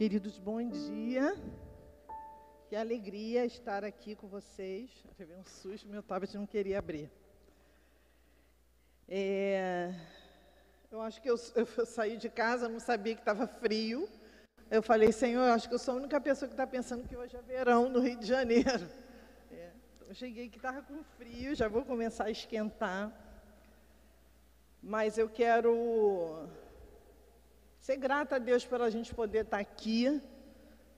Queridos, bom dia. Que alegria estar aqui com vocês. Teve um susto, meu tablet não queria abrir. É, eu acho que eu, eu, saí de casa, não sabia que estava frio. Eu falei, Senhor, eu acho que eu sou a única pessoa que está pensando que hoje é verão no Rio de Janeiro. É, eu cheguei que estava com frio, já vou começar a esquentar. Mas eu quero ser grata a Deus pela gente poder estar aqui,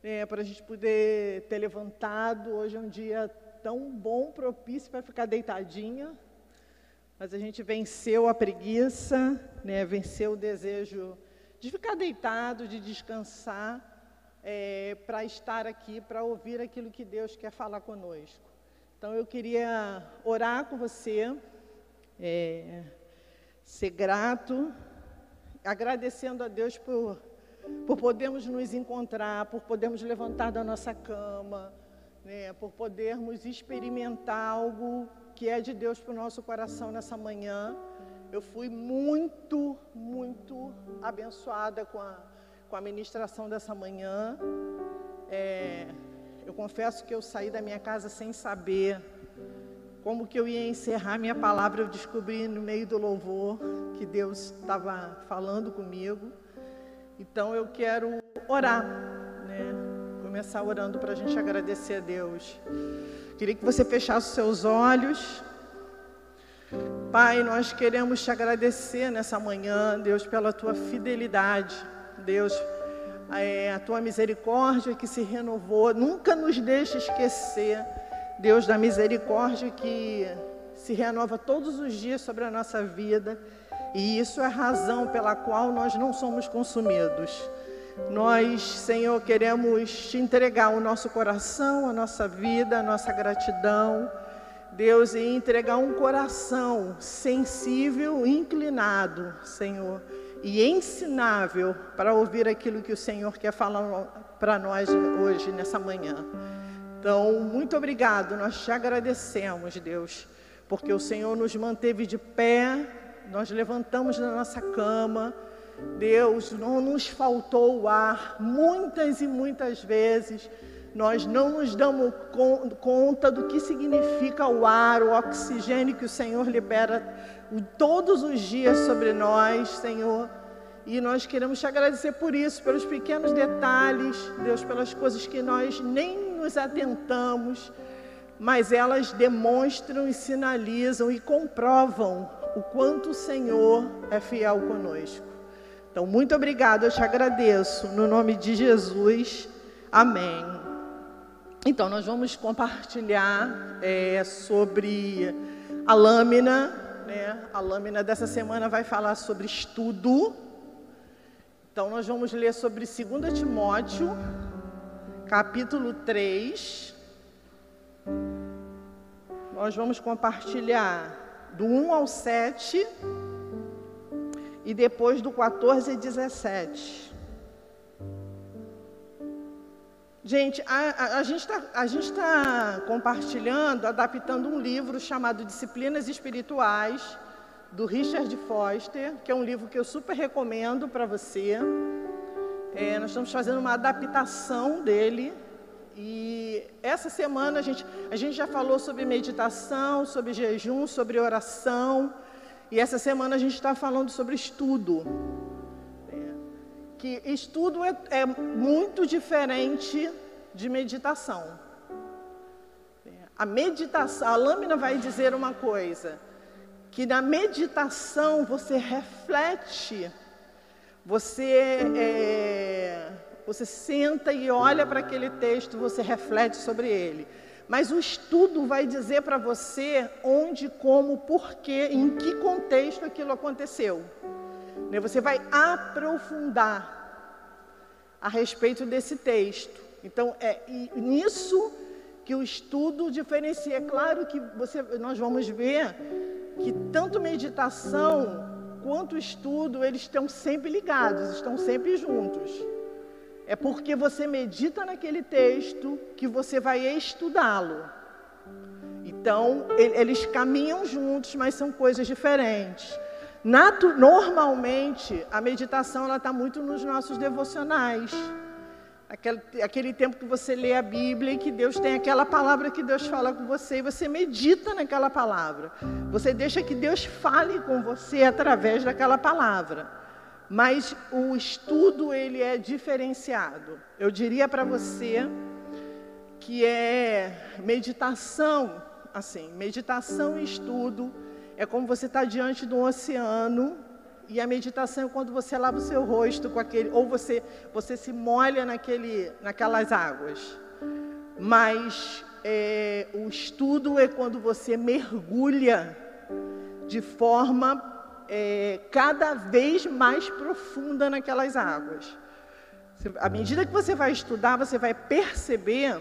né, para a gente poder ter levantado. Hoje é um dia tão bom, propício para ficar deitadinha. Mas a gente venceu a preguiça, né, venceu o desejo de ficar deitado, de descansar, é, para estar aqui, para ouvir aquilo que Deus quer falar conosco. Então eu queria orar com você. É, ser grato, agradecendo a Deus por, por podermos nos encontrar, por podermos levantar da nossa cama, né, por podermos experimentar algo que é de Deus para o nosso coração nessa manhã. Eu fui muito, muito abençoada com a, com a ministração dessa manhã. É, eu confesso que eu saí da minha casa sem saber como que eu ia encerrar minha palavra, eu descobri no meio do louvor que Deus estava falando comigo. Então eu quero orar, né? Começar orando para a gente agradecer a Deus. Queria que você fechasse os seus olhos. Pai, nós queremos te agradecer nessa manhã, Deus, pela tua fidelidade, Deus, é, a tua misericórdia que se renovou. Nunca nos deixe esquecer Deus da misericórdia que se renova todos os dias sobre a nossa vida, e isso é a razão pela qual nós não somos consumidos. Nós, Senhor, queremos te entregar o nosso coração, a nossa vida, a nossa gratidão, Deus, e entregar um coração sensível, inclinado, Senhor, e ensinável para ouvir aquilo que o Senhor quer falar para nós hoje, nessa manhã. Então, muito obrigado, nós te agradecemos, Deus, porque o Senhor nos manteve de pé, nós levantamos da nossa cama, Deus, não nos faltou o ar, muitas e muitas vezes nós não nos damos conta do que significa o ar, o oxigênio que o Senhor libera todos os dias sobre nós, Senhor. E nós queremos te agradecer por isso, pelos pequenos detalhes, Deus, pelas coisas que nós nem nos atentamos, mas elas demonstram e sinalizam e comprovam o quanto o Senhor é fiel conosco. Então, muito obrigado, eu te agradeço, no nome de Jesus. Amém. Então, nós vamos compartilhar é, sobre a lâmina, né? A lâmina dessa semana vai falar sobre estudo. Então, nós vamos ler sobre 2 Timóteo, capítulo 3. Nós vamos compartilhar do 1 ao 7 e depois do 14 e 17. Gente, a, a, a gente está tá compartilhando, adaptando um livro chamado Disciplinas Espirituais, do Richard Foster, que é um livro que eu super recomendo para você. É, nós estamos fazendo uma adaptação dele. E essa semana a gente, a gente já falou sobre meditação, sobre jejum, sobre oração. E essa semana a gente está falando sobre estudo. Que estudo é, é, muito diferente de meditação. A meditação, a lâmina vai dizer uma coisa, que na meditação você reflete você, é, você senta e olha para aquele texto, você reflete sobre ele. Mas o estudo vai dizer para você onde, como, porquê, em que contexto aquilo aconteceu. Né, você vai aprofundar a respeito desse texto. Então, é nisso que o estudo diferencia. É claro que você, nós vamos ver que tanto meditação quanto estudo, eles estão sempre ligados, estão sempre juntos. É porque você medita naquele texto que você vai estudá-lo. Então, eles caminham juntos, mas são coisas diferentes. Natu normalmente, a meditação está muito nos nossos devocionais. aquele, aquele tempo que você lê a Bíblia e que Deus tem aquela palavra que Deus fala com você e você medita naquela palavra. Você deixa que Deus fale com você através daquela palavra. Mas o estudo ele é diferenciado. Eu diria para você que é meditação, assim, meditação e estudo é como você está diante de um oceano e a meditação é quando você lava o seu rosto com aquele, ou você, você se molha naquele, naquelas águas. Mas é, o estudo é quando você mergulha de forma é, cada vez mais profunda naquelas águas. À medida que você vai estudar, você vai perceber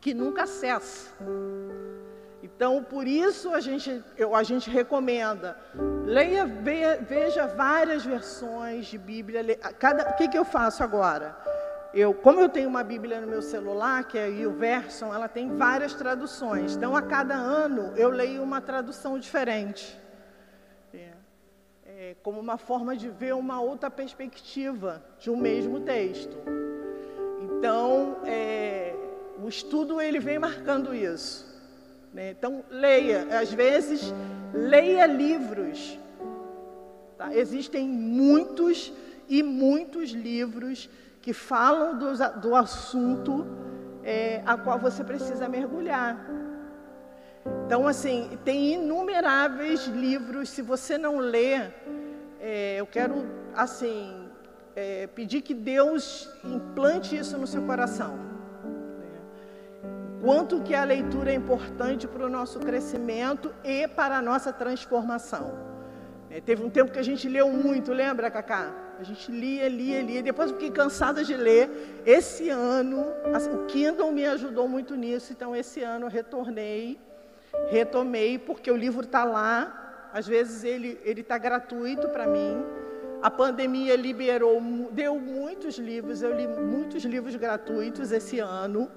que nunca cessa. Então, por isso a gente, eu, a gente recomenda, leia, veja várias versões de Bíblia. O que, que eu faço agora? Eu, como eu tenho uma Bíblia no meu celular, que é o Version, ela tem várias traduções. Então, a cada ano eu leio uma tradução diferente. Como uma forma de ver uma outra perspectiva de um mesmo texto. Então, é, o estudo ele vem marcando isso. Né? Então, leia, às vezes, leia livros. Tá? Existem muitos e muitos livros que falam do, do assunto é, a qual você precisa mergulhar. Então, assim, tem inumeráveis livros. Se você não lê, é, eu quero, assim, é, pedir que Deus implante isso no seu coração quanto que a leitura é importante para o nosso crescimento e para a nossa transformação. É, teve um tempo que a gente leu muito, lembra, Cacá? A gente lia, lia, lia. Depois fiquei cansada de ler. Esse ano, assim, o Kindle me ajudou muito nisso. Então, esse ano eu retornei, retomei, porque o livro está lá. Às vezes ele está gratuito para mim. A pandemia liberou, deu muitos livros. Eu li muitos livros gratuitos esse ano.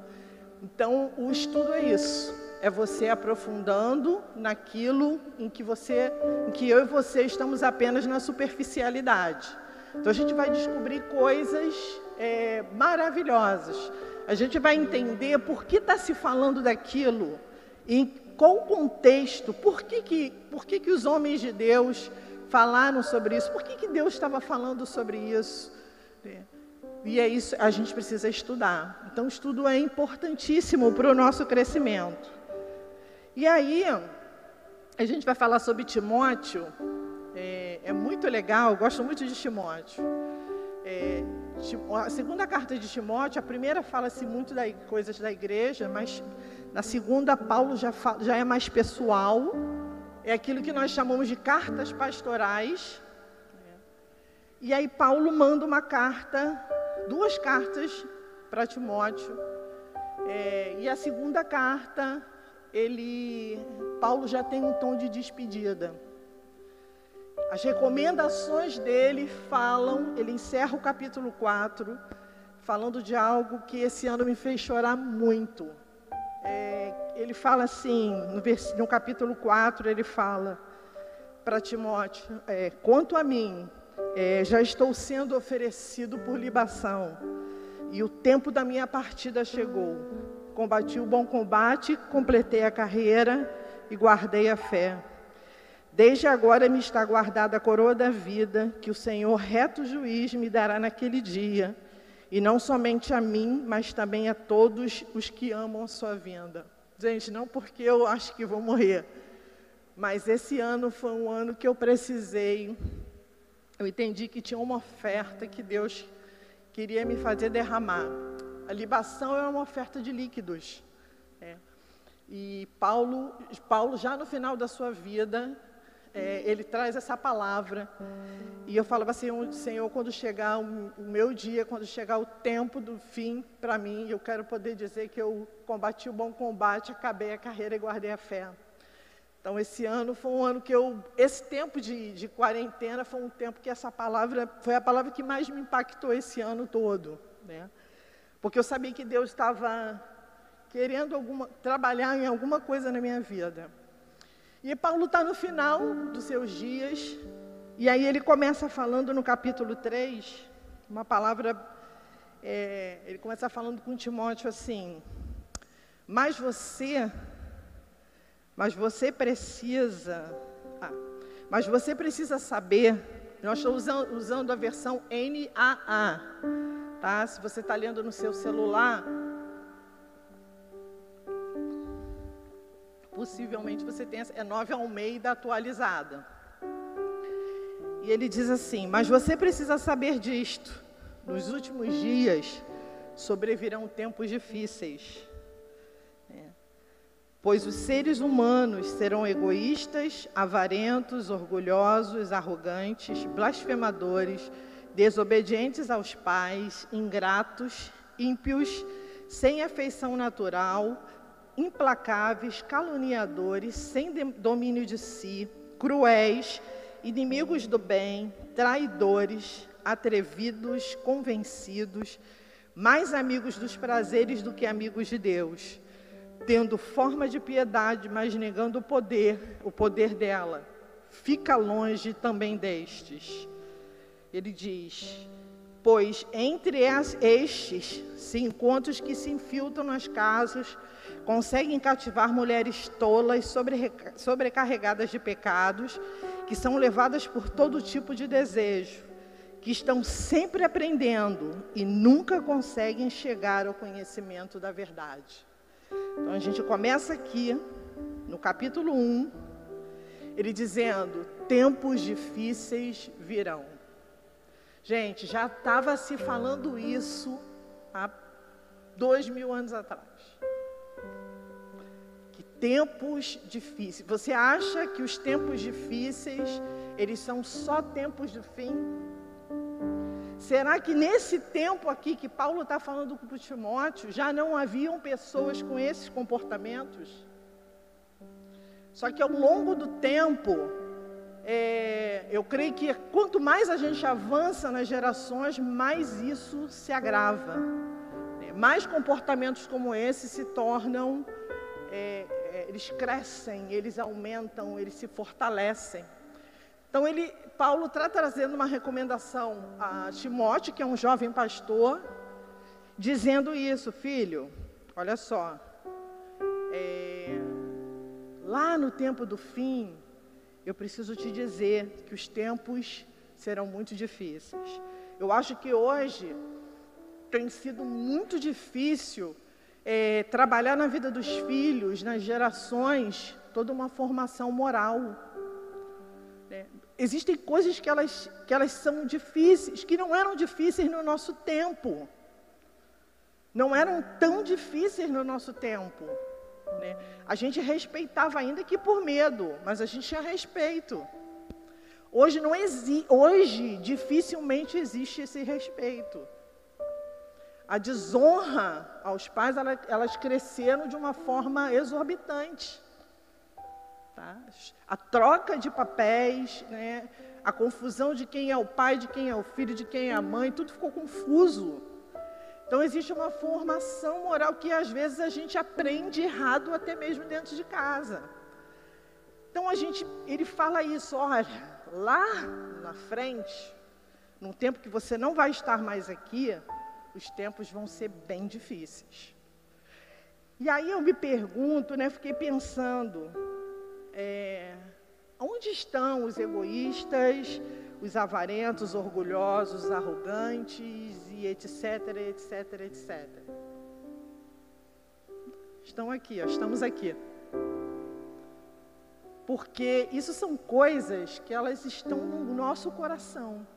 Então, o estudo é isso. É você aprofundando naquilo em que você, em que eu e você estamos apenas na superficialidade. Então a gente vai descobrir coisas é, maravilhosas. A gente vai entender por que está se falando daquilo, em qual contexto, por que, que, por que, que os homens de Deus falaram sobre isso, por que, que Deus estava falando sobre isso. É. E é isso a gente precisa estudar. Então, o estudo é importantíssimo para o nosso crescimento. E aí, a gente vai falar sobre Timóteo. É, é muito legal, gosto muito de Timóteo. É, a segunda carta de Timóteo, a primeira fala-se muito das coisas da igreja, mas na segunda, Paulo já, fala, já é mais pessoal. É aquilo que nós chamamos de cartas pastorais. E aí, Paulo manda uma carta duas cartas para Timóteo. É, e a segunda carta, ele, Paulo já tem um tom de despedida. As recomendações dele falam, ele encerra o capítulo 4, falando de algo que esse ano me fez chorar muito. É, ele fala assim, no, vers, no capítulo 4, ele fala para Timóteo: é, quanto a mim, é, já estou sendo oferecido por libação, e o tempo da minha partida chegou. Combati o bom combate, completei a carreira e guardei a fé. Desde agora me está guardada a coroa da vida, que o Senhor, reto juiz, me dará naquele dia, e não somente a mim, mas também a todos os que amam a sua vinda. Gente, não porque eu acho que vou morrer, mas esse ano foi um ano que eu precisei eu entendi que tinha uma oferta que Deus queria me fazer derramar. A libação é uma oferta de líquidos. É. E Paulo, Paulo, já no final da sua vida, é, ele traz essa palavra. E eu falava assim, Senhor, quando chegar o, meu dia, quando chegar o tempo do fim para mim, eu quero poder dizer que eu combati o bom combate, acabei a carreira e guardei a fé. Então, esse ano foi um ano que eu. Esse tempo de, de quarentena foi um tempo que essa palavra foi a palavra que mais me impactou esse ano todo. Né? Porque eu sabia que Deus estava querendo alguma, trabalhar em alguma coisa na minha vida. E Paulo está no final dos seus dias, e aí ele começa falando no capítulo 3, uma palavra é, ele começa falando com Timóteo assim: Mas você, mas você precisa, ah, mas você precisa saber. Nós estamos usando, usando a versão NAA, tá? Se você está lendo no seu celular, possivelmente você tem é 9 Almeida atualizada. E ele diz assim: Mas você precisa saber disto. Nos últimos dias sobrevirão tempos difíceis. É. Pois os seres humanos serão egoístas, avarentos, orgulhosos, arrogantes, blasfemadores, desobedientes aos pais, ingratos, ímpios, sem afeição natural, implacáveis, caluniadores, sem domínio de si, cruéis, inimigos do bem, traidores, atrevidos, convencidos, mais amigos dos prazeres do que amigos de Deus, tendo forma de piedade, mas negando o poder, o poder dela. Fica longe também destes. Ele diz: Pois entre estes se encontram os que se infiltram nas casas, conseguem cativar mulheres tolas, sobrecarregadas de pecados, que são levadas por todo tipo de desejo, que estão sempre aprendendo e nunca conseguem chegar ao conhecimento da verdade. Então a gente começa aqui, no capítulo 1, ele dizendo: tempos difíceis virão. Gente, já estava se falando isso há dois mil anos atrás tempos difíceis. Você acha que os tempos difíceis, eles são só tempos do fim? Será que nesse tempo aqui que Paulo está falando com o Timóteo, já não haviam pessoas com esses comportamentos? Só que ao longo do tempo, é, eu creio que quanto mais a gente avança nas gerações, mais isso se agrava. Mais comportamentos como esse se tornam é, eles crescem, eles aumentam, eles se fortalecem. Então ele, Paulo está trazendo uma recomendação a Timóteo, que é um jovem pastor, dizendo isso, filho, olha só, é, lá no tempo do fim, eu preciso te dizer que os tempos serão muito difíceis. Eu acho que hoje tem sido muito difícil é, trabalhar na vida dos filhos, nas gerações, toda uma formação moral. É, existem coisas que elas, que elas são difíceis, que não eram difíceis no nosso tempo. Não eram tão difíceis no nosso tempo. Né? A gente respeitava ainda que por medo, mas a gente tinha respeito. Hoje não exi hoje dificilmente existe esse respeito a desonra aos pais, elas cresceram de uma forma exorbitante. Tá? A troca de papéis, né? a confusão de quem é o pai, de quem é o filho, de quem é a mãe, tudo ficou confuso. Então existe uma formação moral que às vezes a gente aprende errado até mesmo dentro de casa. Então a gente, ele fala isso, olha, lá na frente, num tempo que você não vai estar mais aqui, os tempos vão ser bem difíceis. E aí eu me pergunto, né, fiquei pensando, é, onde estão os egoístas, os avarentos, orgulhosos, arrogantes e etc, etc, etc. Estão aqui, ó, estamos aqui. Porque isso são coisas que elas estão no nosso coração.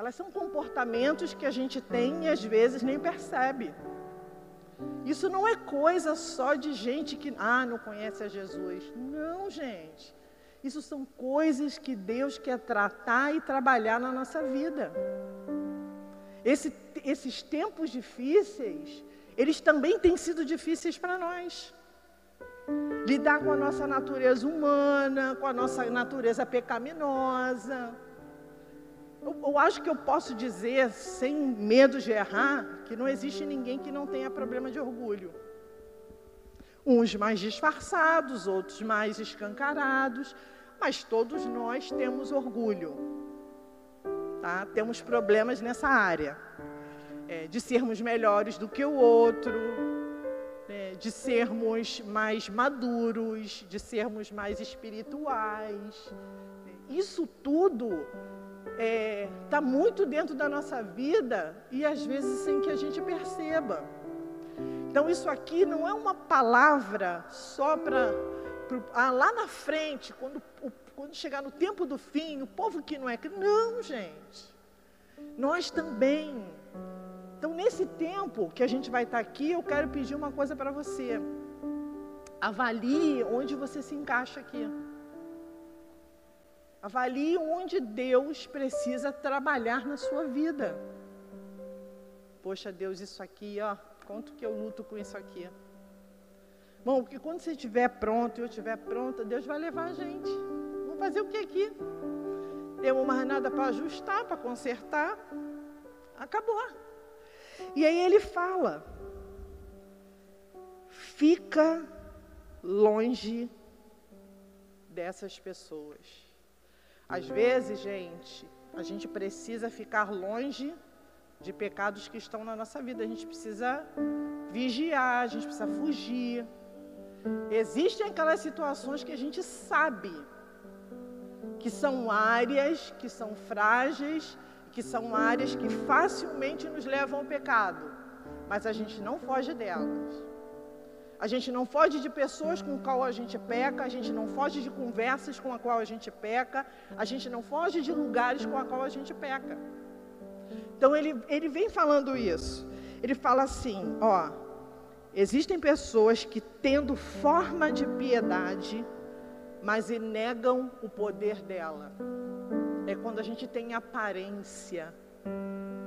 Elas são comportamentos que a gente tem e às vezes nem percebe. Isso não é coisa só de gente que ah, não conhece a Jesus. Não, gente. Isso são coisas que Deus quer tratar e trabalhar na nossa vida. Esse, esses tempos difíceis, eles também têm sido difíceis para nós. Lidar com a nossa natureza humana, com a nossa natureza pecaminosa eu, eu, acho que eu posso dizer, sem medo de errar, que não existe ninguém que não tenha problema de orgulho. Uns mais disfarçados, outros mais escancarados, mas todos nós temos orgulho. Tá? Temos problemas nessa área. é, de sermos melhores do que o outro, né, de sermos mais maduros, de sermos mais espirituais. Isso tudo está é, tá muito dentro da nossa vida e às vezes sem que a gente perceba. Então, isso aqui não é uma palavra só para. Ah, lá na frente, quando, quando chegar no tempo do fim, o povo que não é. Não, gente. Nós também. Então, nesse tempo que a gente vai estar aqui, eu quero pedir uma coisa para você. Avalie onde você se encaixa aqui. Avalie onde Deus precisa trabalhar na sua vida. Poxa, Deus, isso aqui, ó, quanto que eu luto com isso aqui. Bom, porque quando você estiver pronto e eu estiver pronta, Deus vai levar a gente. Vamos fazer o que aqui? Temos mais nada para ajustar, para consertar. Acabou. E aí ele fala: fica longe dessas pessoas. Às vezes, gente, a gente precisa ficar longe de pecados que estão na nossa vida. A gente precisa vigiar, a gente precisa fugir. Existem aquelas situações que a gente sabe que são áreas que são frágeis, que são áreas que facilmente nos levam ao pecado, mas a gente não foge delas. A gente não foge de pessoas com qual a gente peca, a gente não foge de conversas com a qual a gente peca, a gente não foge de lugares com a qual a gente peca. Então ele, ele vem falando isso. Ele fala assim, ó, existem pessoas que tendo forma de piedade, mas negam o poder dela. É quando a gente tem aparência,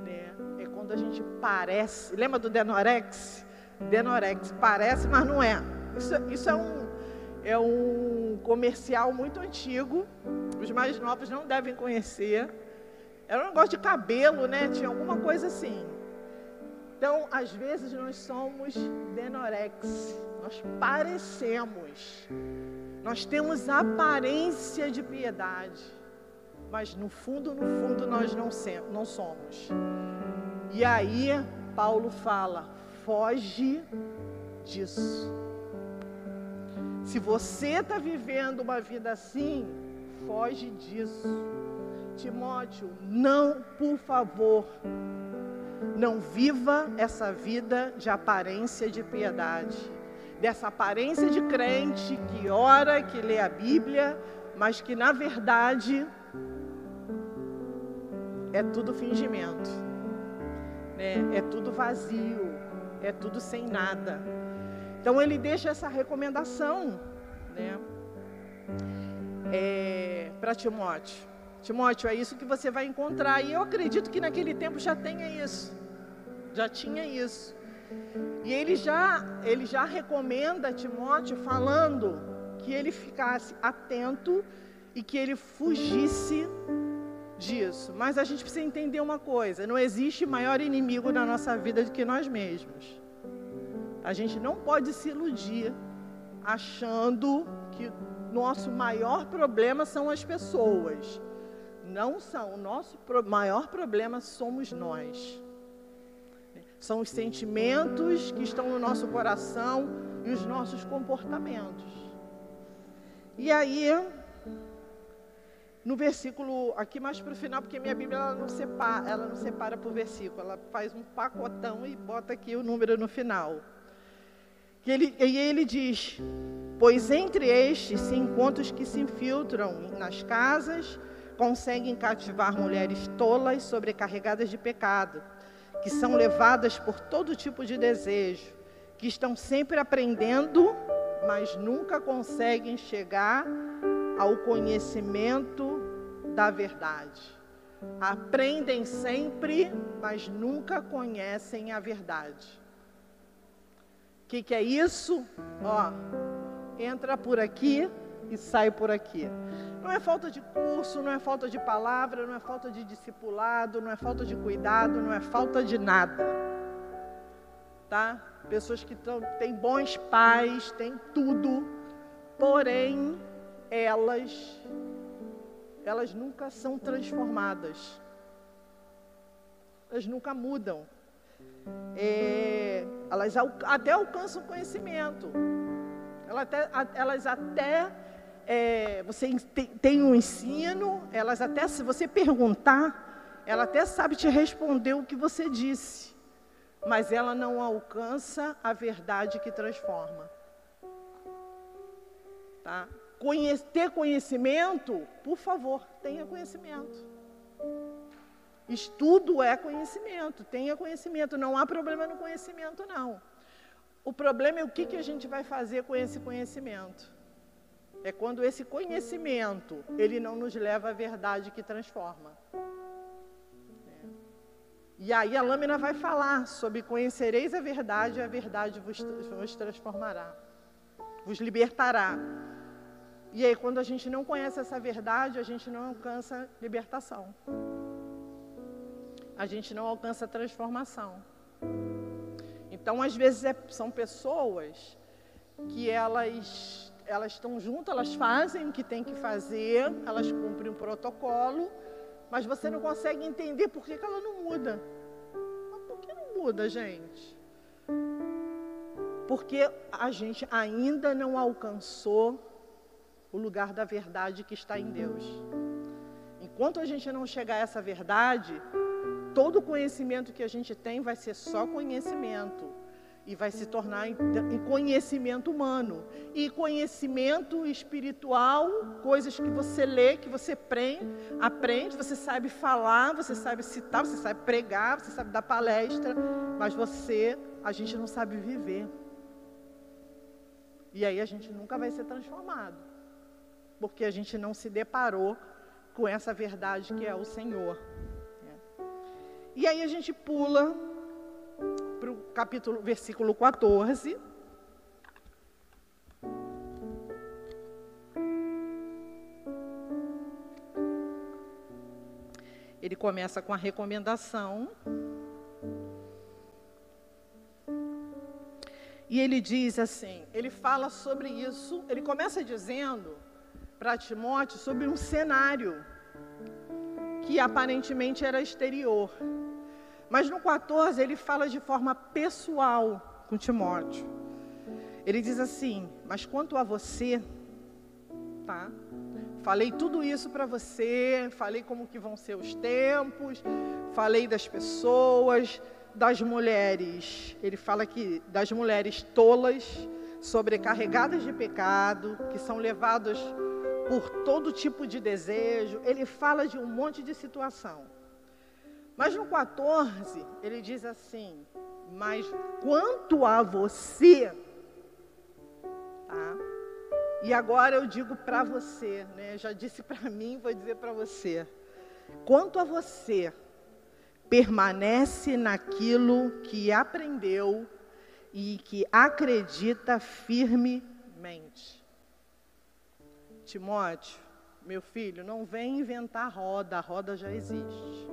né? É quando a gente parece. Lembra do Denorex? Denorex. Parece, mas não é. Isso, isso é, um, é um comercial muito antigo. Os mais novos não devem conhecer. Era um negócio de cabelo, né? Tinha alguma coisa assim. Então, às vezes, nós somos Denorex. Nós parecemos. Nós temos aparência de piedade. Mas no fundo, no fundo, nós não, não somos. E aí, Paulo fala: foge disso. Se você está vivendo uma vida assim, foge disso. Timóteo, não, por favor, não viva essa vida de aparência de piedade, dessa aparência de crente que ora, que lê a Bíblia, mas que na verdade é tudo fingimento, né? é tudo vazio, é tudo sem nada. Então ele deixa essa recomendação, né? É, para Timóteo. Timóteo, é isso que você vai encontrar. E eu acredito que naquele tempo já tenha isso. Já tinha isso. E ele já, ele já recomenda a Timóteo falando que ele ficasse atento e que ele fugisse disso. Mas a gente precisa entender uma coisa: não existe maior inimigo na nossa vida do que nós mesmos. A gente não pode se iludir achando que nosso maior problema são as pessoas. Não são. O nosso maior problema somos nós. São os sentimentos que estão no nosso coração e os nossos comportamentos. E aí, no versículo, aqui mais para o final, porque minha Bíblia ela não, separa, ela não separa por versículo, ela faz um pacotão e bota aqui o número no final. E ele, e ele diz: Pois entre estes se encontram os que se infiltram nas casas, conseguem cativar mulheres tolas, sobrecarregadas de pecado, que são levadas por todo tipo de desejo, que estão sempre aprendendo, mas nunca conseguem chegar ao conhecimento da verdade. Aprendem sempre, mas nunca conhecem a verdade. O que, que é isso? Ó, entra por aqui e sai por aqui. Não é falta de curso, não é falta de palavra, não é falta de discipulado, não é falta de cuidado, não é falta de nada. Tá? Pessoas que tão, têm bons pais, têm tudo, porém elas elas nunca são transformadas. Elas nunca mudam. é, elas até alcançam conhecimento. Elas até, elas até é, você tem, tem um ensino, elas até, se você perguntar, ela até sabe te responder o que você disse, mas ela não alcança a verdade que transforma. Tá? Ter conhecimento, por favor, tenha conhecimento. Estudo é conhecimento, tenha conhecimento, não há problema no conhecimento, não. O problema é o que, que a gente vai fazer com esse conhecimento. É quando esse conhecimento, ele não nos leva à verdade que transforma. É. E aí a lâmina vai falar sobre conhecereis a verdade e a verdade vos, vos transformará, vos libertará. E aí quando a gente não conhece essa verdade, a gente não alcança libertação. A gente não alcança transformação. Então, às vezes, é, são pessoas que elas elas estão juntas, elas fazem o que tem que fazer, elas cumprem um protocolo, mas você não consegue entender por que, que ela não muda. Mas por que não muda, gente? Porque a gente ainda não alcançou o lugar da verdade que está em Deus. Enquanto a gente não chegar a essa verdade, todo conhecimento que a gente tem vai ser só conhecimento e vai se tornar em, conhecimento humano. E conhecimento espiritual, coisas que você lê, que você aprende, aprende, você sabe falar, você sabe citar, você sabe pregar, você sabe dar palestra, mas você, a gente não sabe viver. E aí a gente nunca vai ser transformado, porque a gente não se deparou com essa verdade que é o Senhor. E aí a gente pula para o capítulo, versículo 14. Ele começa com a recomendação. E ele diz assim: ele fala sobre isso, ele começa dizendo para Timóteo sobre um cenário que aparentemente era exterior. Mas no 14 ele fala de forma pessoal com Timóteo. Ele diz assim: Mas quanto a você, tá? Falei tudo isso para você, falei como que vão ser os tempos, falei das pessoas, das mulheres. Ele fala que das mulheres tolas, sobrecarregadas de pecado, que são levadas por todo tipo de desejo. Ele fala de um monte de situação. Mas no 14, ele diz assim: Mas quanto a você, tá? E agora eu digo para você, né? Já disse para mim, vou dizer para você. Quanto a você, permanece naquilo que aprendeu e que acredita firmemente. Timóteo, meu filho, não vem inventar roda, a roda já existe.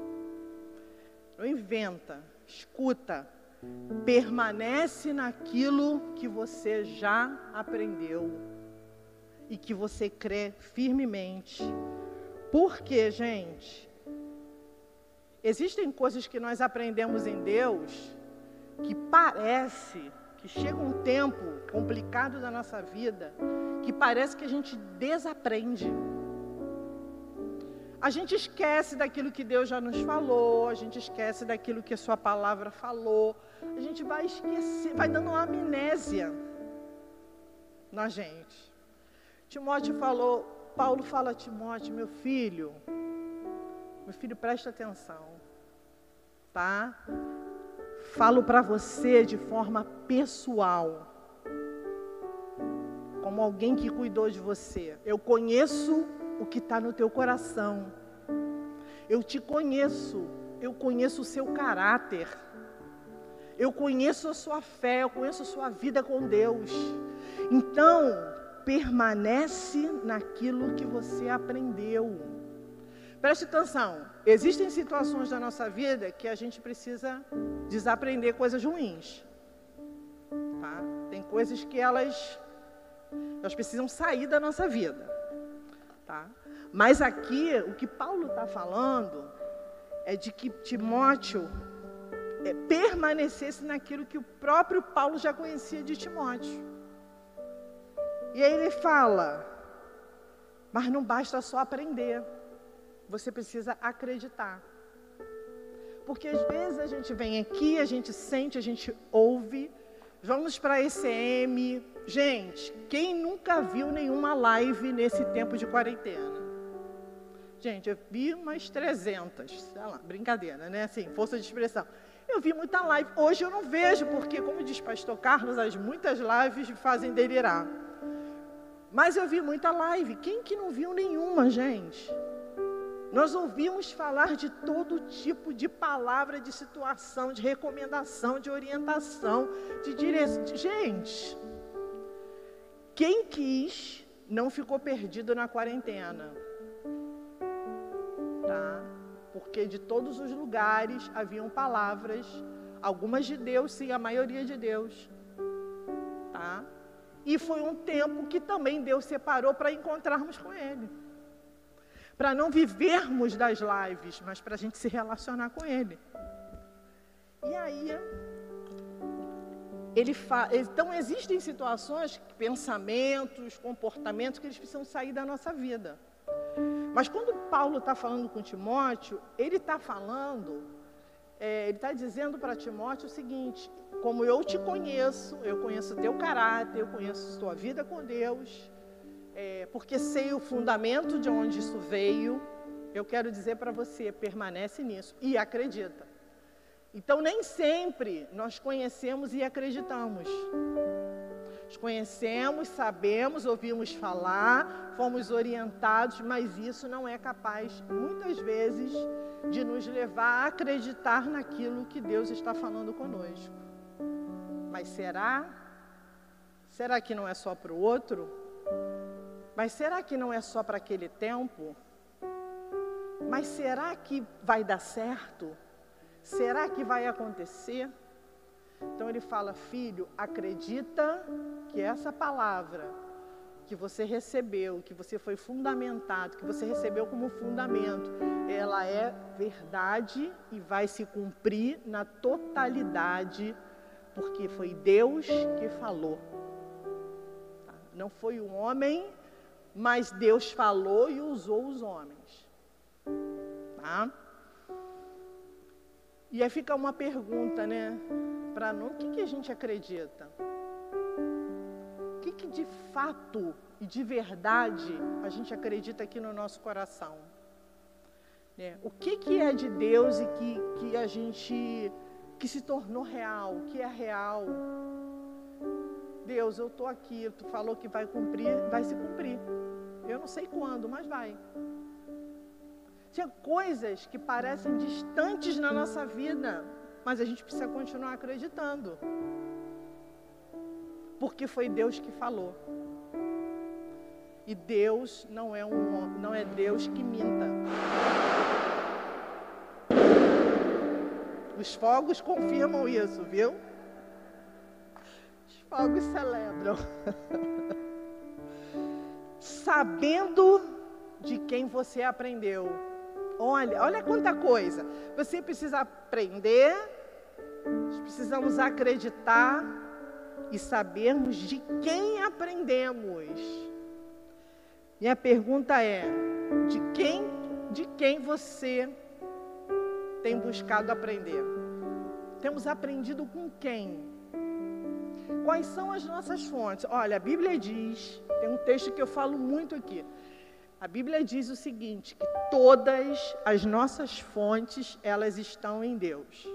Não inventa, escuta, permanece naquilo que você já aprendeu e que você crê firmemente. Porque, gente, existem coisas que nós aprendemos em Deus que parece que chega um tempo complicado da nossa vida que parece que a gente desaprende. A gente esquece daquilo que Deus já nos falou, a gente esquece daquilo que a sua palavra falou. A gente vai esquecer, vai dando uma amnésia na gente. Timóteo falou, Paulo fala a Timóteo, meu filho, meu filho, presta atenção, tá? Falo para você de forma pessoal, como alguém que cuidou de você. Eu conheço o que está no teu coração. Eu te conheço, eu conheço o seu caráter. Eu conheço a sua fé, eu conheço a sua vida com Deus. Então, permanece naquilo que você aprendeu. Preste atenção, existem situações da nossa vida que a gente precisa desaprender coisas ruins. Tá? Tem coisas que elas, elas precisam sair da nossa vida. Tá? Mas aqui, o que Paulo está falando é de que Timóteo é, permanecesse naquilo que o próprio Paulo já conhecia de Timóteo. E aí ele fala, mas não basta só aprender, você precisa acreditar. Porque às vezes a gente vem aqui, a gente sente, a gente ouve, vamos para a ECM. Gente, quem nunca viu nenhuma live nesse tempo de quarentena? Gente, eu vi umas 300, sei lá, brincadeira, né? Assim, força de expressão. Eu vi muita live. Hoje eu não vejo, porque, como diz pastor Carlos, as muitas lives fazem delirar. Mas eu vi muita live. Quem que não viu nenhuma, gente? Nós ouvimos falar de todo tipo de palavra, de situação, de recomendação, de orientação, de direção. Gente, quem quis não ficou perdido na quarentena. Tá? Porque de todos os lugares haviam palavras, algumas de Deus, sim, a maioria de Deus. Tá? E foi um tempo que também Deus separou para encontrarmos com Ele para não vivermos das lives, mas para a gente se relacionar com Ele. E aí, ele fala, então existem situações, pensamentos, comportamentos que eles precisam sair da nossa vida. Mas quando Paulo está falando com Timóteo, ele está falando, é, ele está dizendo para Timóteo o seguinte: como eu te conheço, eu conheço o teu caráter, eu conheço a tua vida com Deus, é, porque sei o fundamento de onde isso veio, eu quero dizer para você, permanece nisso e acredita. Então, nem sempre nós conhecemos e acreditamos. Nós conhecemos, sabemos, ouvimos falar, fomos orientados, mas isso não é capaz, muitas vezes, de nos levar a acreditar naquilo que Deus está falando conosco. Mas será? Será que não é só para o outro? Mas será que não é só para aquele tempo? Mas será que vai dar certo? Será que vai acontecer? Então ele fala: Filho, acredita que essa palavra que você recebeu, que você foi fundamentado, que você recebeu como fundamento, ela é verdade e vai se cumprir na totalidade, porque foi Deus que falou. Tá? Não foi um homem mas Deus falou e usou os homens. Tá? E aí fica uma pergunta, né? Para nós, o que, que a gente acredita? O que, que de fato e de verdade a gente acredita aqui no nosso coração? Né? O que, que é de Deus e que, que a gente que se tornou real, que é real? Deus, eu estou aqui, tu falou que vai cumprir, vai se cumprir. Eu não sei quando, mas vai. Tinha coisas que parecem distantes na nossa vida, mas a gente precisa continuar acreditando. Porque foi Deus que falou. E Deus não é um não é Deus que minta. Os fogos confirmam isso, viu? Os fogos celebram. sabendo de quem você aprendeu. Olha, olha quanta coisa. Você precisa aprender, precisamos acreditar e sabermos de quem aprendemos. Minha pergunta é: de quem, de quem você tem buscado aprender? Temos aprendido com quem? Quais são as nossas fontes? Olha, a Bíblia diz, tem um texto que eu falo muito aqui. A Bíblia diz o seguinte, que todas as nossas fontes, elas estão em Deus.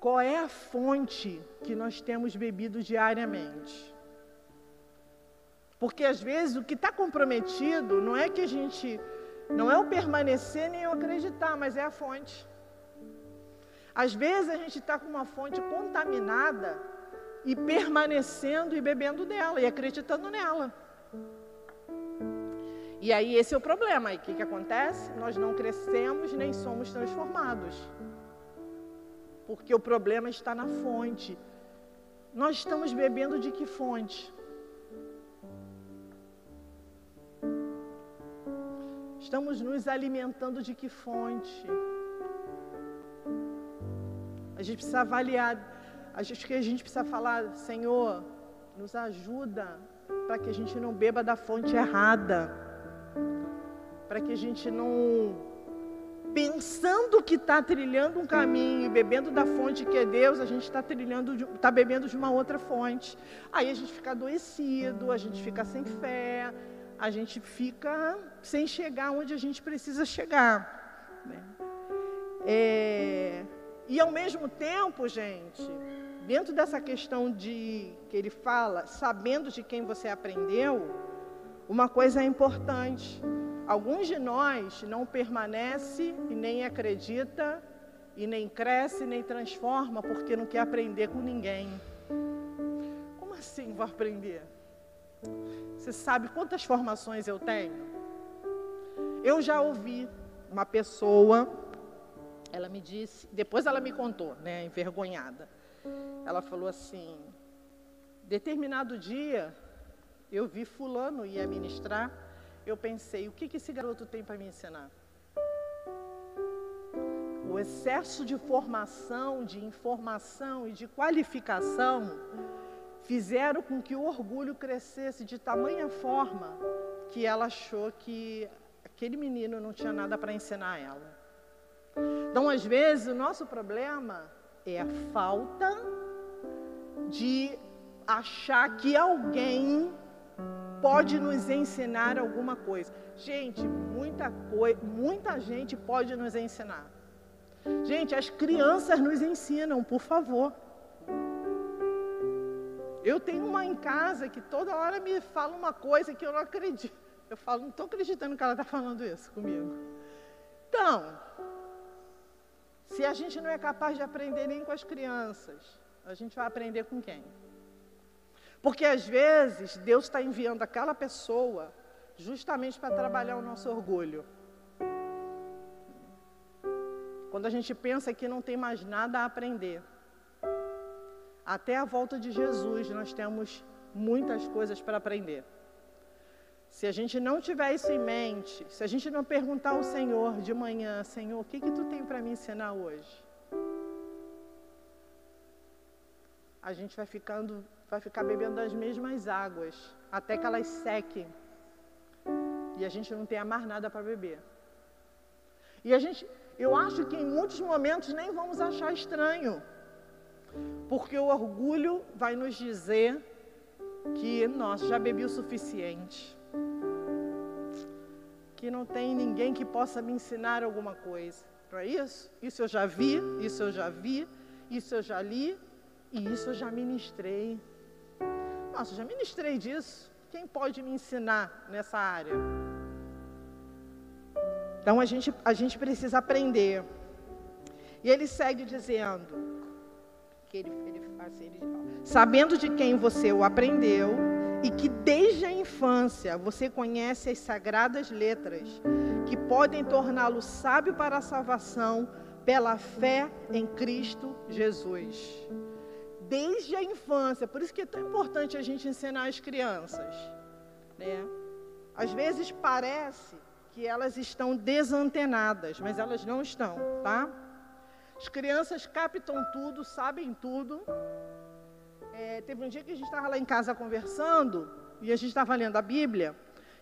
Qual é a fonte que nós temos bebido diariamente? Porque às vezes o que está comprometido não é que a gente, não é o permanecer nem o acreditar, mas é a fonte. Às vezes a gente está com uma fonte contaminada e permanecendo e bebendo dela e acreditando nela. E aí esse é o problema. E o que, que acontece? Nós não crescemos nem somos transformados. Porque o problema está na fonte. Nós estamos bebendo de que fonte? Estamos nos alimentando de que fonte? Gente precisa avaliar, acho que a gente precisa falar, Senhor, nos ajuda para que a gente não beba da fonte errada, para que a gente não, pensando que está trilhando um caminho e bebendo da fonte que é Deus, a gente está trilhando, está bebendo de uma outra fonte. Aí a gente fica adoecido, a gente fica sem fé, a gente fica sem chegar onde a gente precisa chegar. Né? É, e ao mesmo tempo, gente, dentro dessa questão de que ele fala, sabendo de quem você aprendeu, uma coisa é importante. Alguns de nós não permanece e nem acredita e nem cresce nem transforma porque não quer aprender com ninguém. Como assim vou aprender? Você sabe quantas formações eu tenho? Eu já ouvi uma pessoa, ela me disse, depois ela me contou, né, envergonhada. Ela falou assim: determinado dia eu vi fulano ia ministrar, eu pensei, o que, que esse garoto tem para me ensinar? O excesso de formação, de informação e de qualificação fizeram com que o orgulho crescesse de tamanha forma que ela achou que aquele menino não tinha nada para ensinar a ela. Então, às vezes, o nosso problema é a falta de achar que alguém pode nos ensinar alguma coisa. Gente, muita coisa, muita gente pode nos ensinar. Gente, as crianças nos ensinam, por favor. Eu tenho uma em casa que toda hora me fala uma coisa que eu não acredito. Eu falo, não estou acreditando que ela está falando isso comigo. Então, se a gente não é capaz de aprender nem com as crianças, a gente vai aprender com quem? Porque às vezes Deus está enviando aquela pessoa justamente para trabalhar o nosso orgulho. Quando a gente pensa que não tem mais nada a aprender. Até a volta de Jesus, nós temos muitas coisas para aprender. Se a gente não tiver isso em mente, se a gente não perguntar ao Senhor de manhã, Senhor, o que que tu tem para me ensinar hoje? A gente vai ficando, vai ficar bebendo das mesmas águas até que elas sequem. E a gente não tenha mais nada para beber. E a gente, eu acho que em muitos momentos nem vamos achar estranho. Porque o orgulho vai nos dizer que, nossa, já bebi o suficiente. Que não tem ninguém que possa me ensinar alguma coisa. Não é isso? Isso eu já vi, isso eu já vi, isso eu já li e isso eu já ministrei. Nossa, já ministrei disso. Quem pode me ensinar nessa área? Então a gente, a gente precisa aprender. E ele segue dizendo: que ele, ele, assim, ele sabendo de quem você o aprendeu e que desde a infância você conhece as sagradas letras que podem torná-lo sábio para a salvação pela fé em Cristo Jesus. Desde a infância, por isso que é tão importante a gente ensinar as crianças, né? Às vezes parece que elas estão desantenadas, mas elas não estão, tá? As crianças captam tudo, sabem tudo. É, teve um dia que a gente estava lá em casa conversando e a gente estava lendo a Bíblia.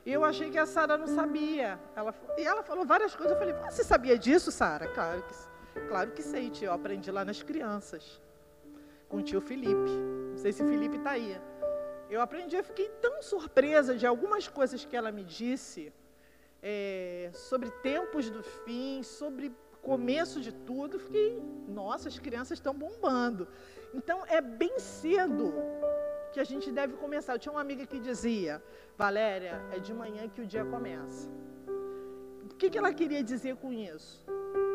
E eu achei que a Sara não sabia. Ela, e ela falou várias coisas. Eu falei, você sabia disso, Sara? Claro que, claro que sei, tio. Eu aprendi lá nas crianças. Com o tio Felipe. Não sei se Felipe está aí. Eu aprendi, eu fiquei tão surpresa de algumas coisas que ela me disse. É, sobre tempos do fim, sobre começo de tudo, fiquei, nossa, as crianças estão bombando. Então é bem cedo que a gente deve começar. Eu tinha uma amiga que dizia, Valéria, é de manhã que o dia começa. O que, que ela queria dizer com isso?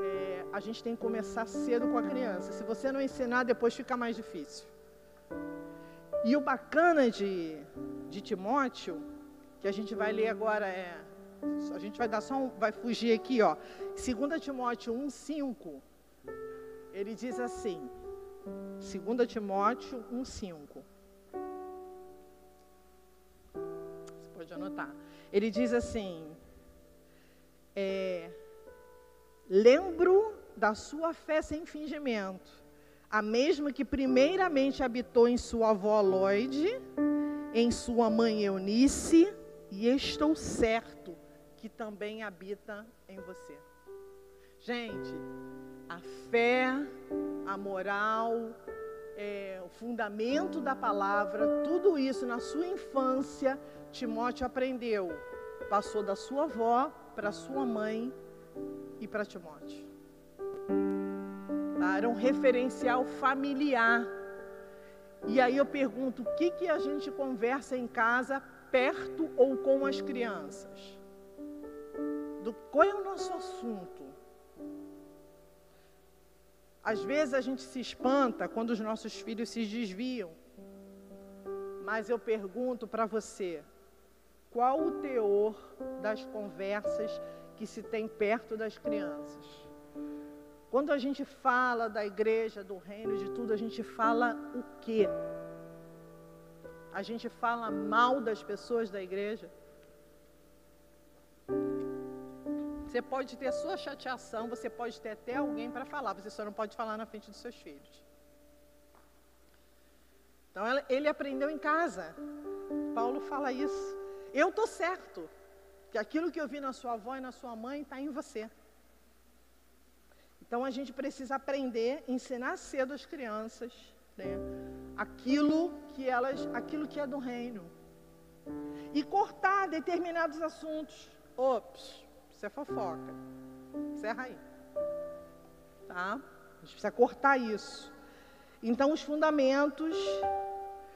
É, a gente tem que começar cedo com a criança. Se você não ensinar, depois fica mais difícil. E o bacana de, de Timóteo, que a gente vai ler agora, é a gente vai dar só um, vai fugir aqui, ó. 2 Timóteo 1:5. Ele diz assim: 2 Timóteo 1:5. Você pode anotar. Ele diz assim: é, lembro da sua fé sem fingimento, a mesma que primeiramente habitou em sua avó Lloyd, em sua mãe Eunice, e estou certo que também habita em você. Gente, a fé, a moral, é, o fundamento da palavra, tudo isso na sua infância, Timóteo aprendeu. Passou da sua avó para sua mãe e para Timóteo. Era um referencial familiar. E aí eu pergunto, o que, que a gente conversa em casa, perto ou com as crianças? Do, qual é o nosso assunto? Às vezes a gente se espanta quando os nossos filhos se desviam. Mas eu pergunto para você, qual o teor das conversas que se tem perto das crianças? Quando a gente fala da igreja, do reino, de tudo, a gente fala o quê? A gente fala mal das pessoas da igreja? Você pode ter sua chateação, você pode ter até alguém para falar, você só não pode falar na frente dos seus filhos. Então ele aprendeu em casa. Paulo fala isso. Eu estou certo que aquilo que eu vi na sua avó e na sua mãe está em você. Então a gente precisa aprender, ensinar cedo as crianças, né, aquilo que elas, aquilo que é do reino, e cortar determinados assuntos. Ops, isso é fofoca. Encerra aí. Tá? A gente precisa cortar isso. Então, os fundamentos.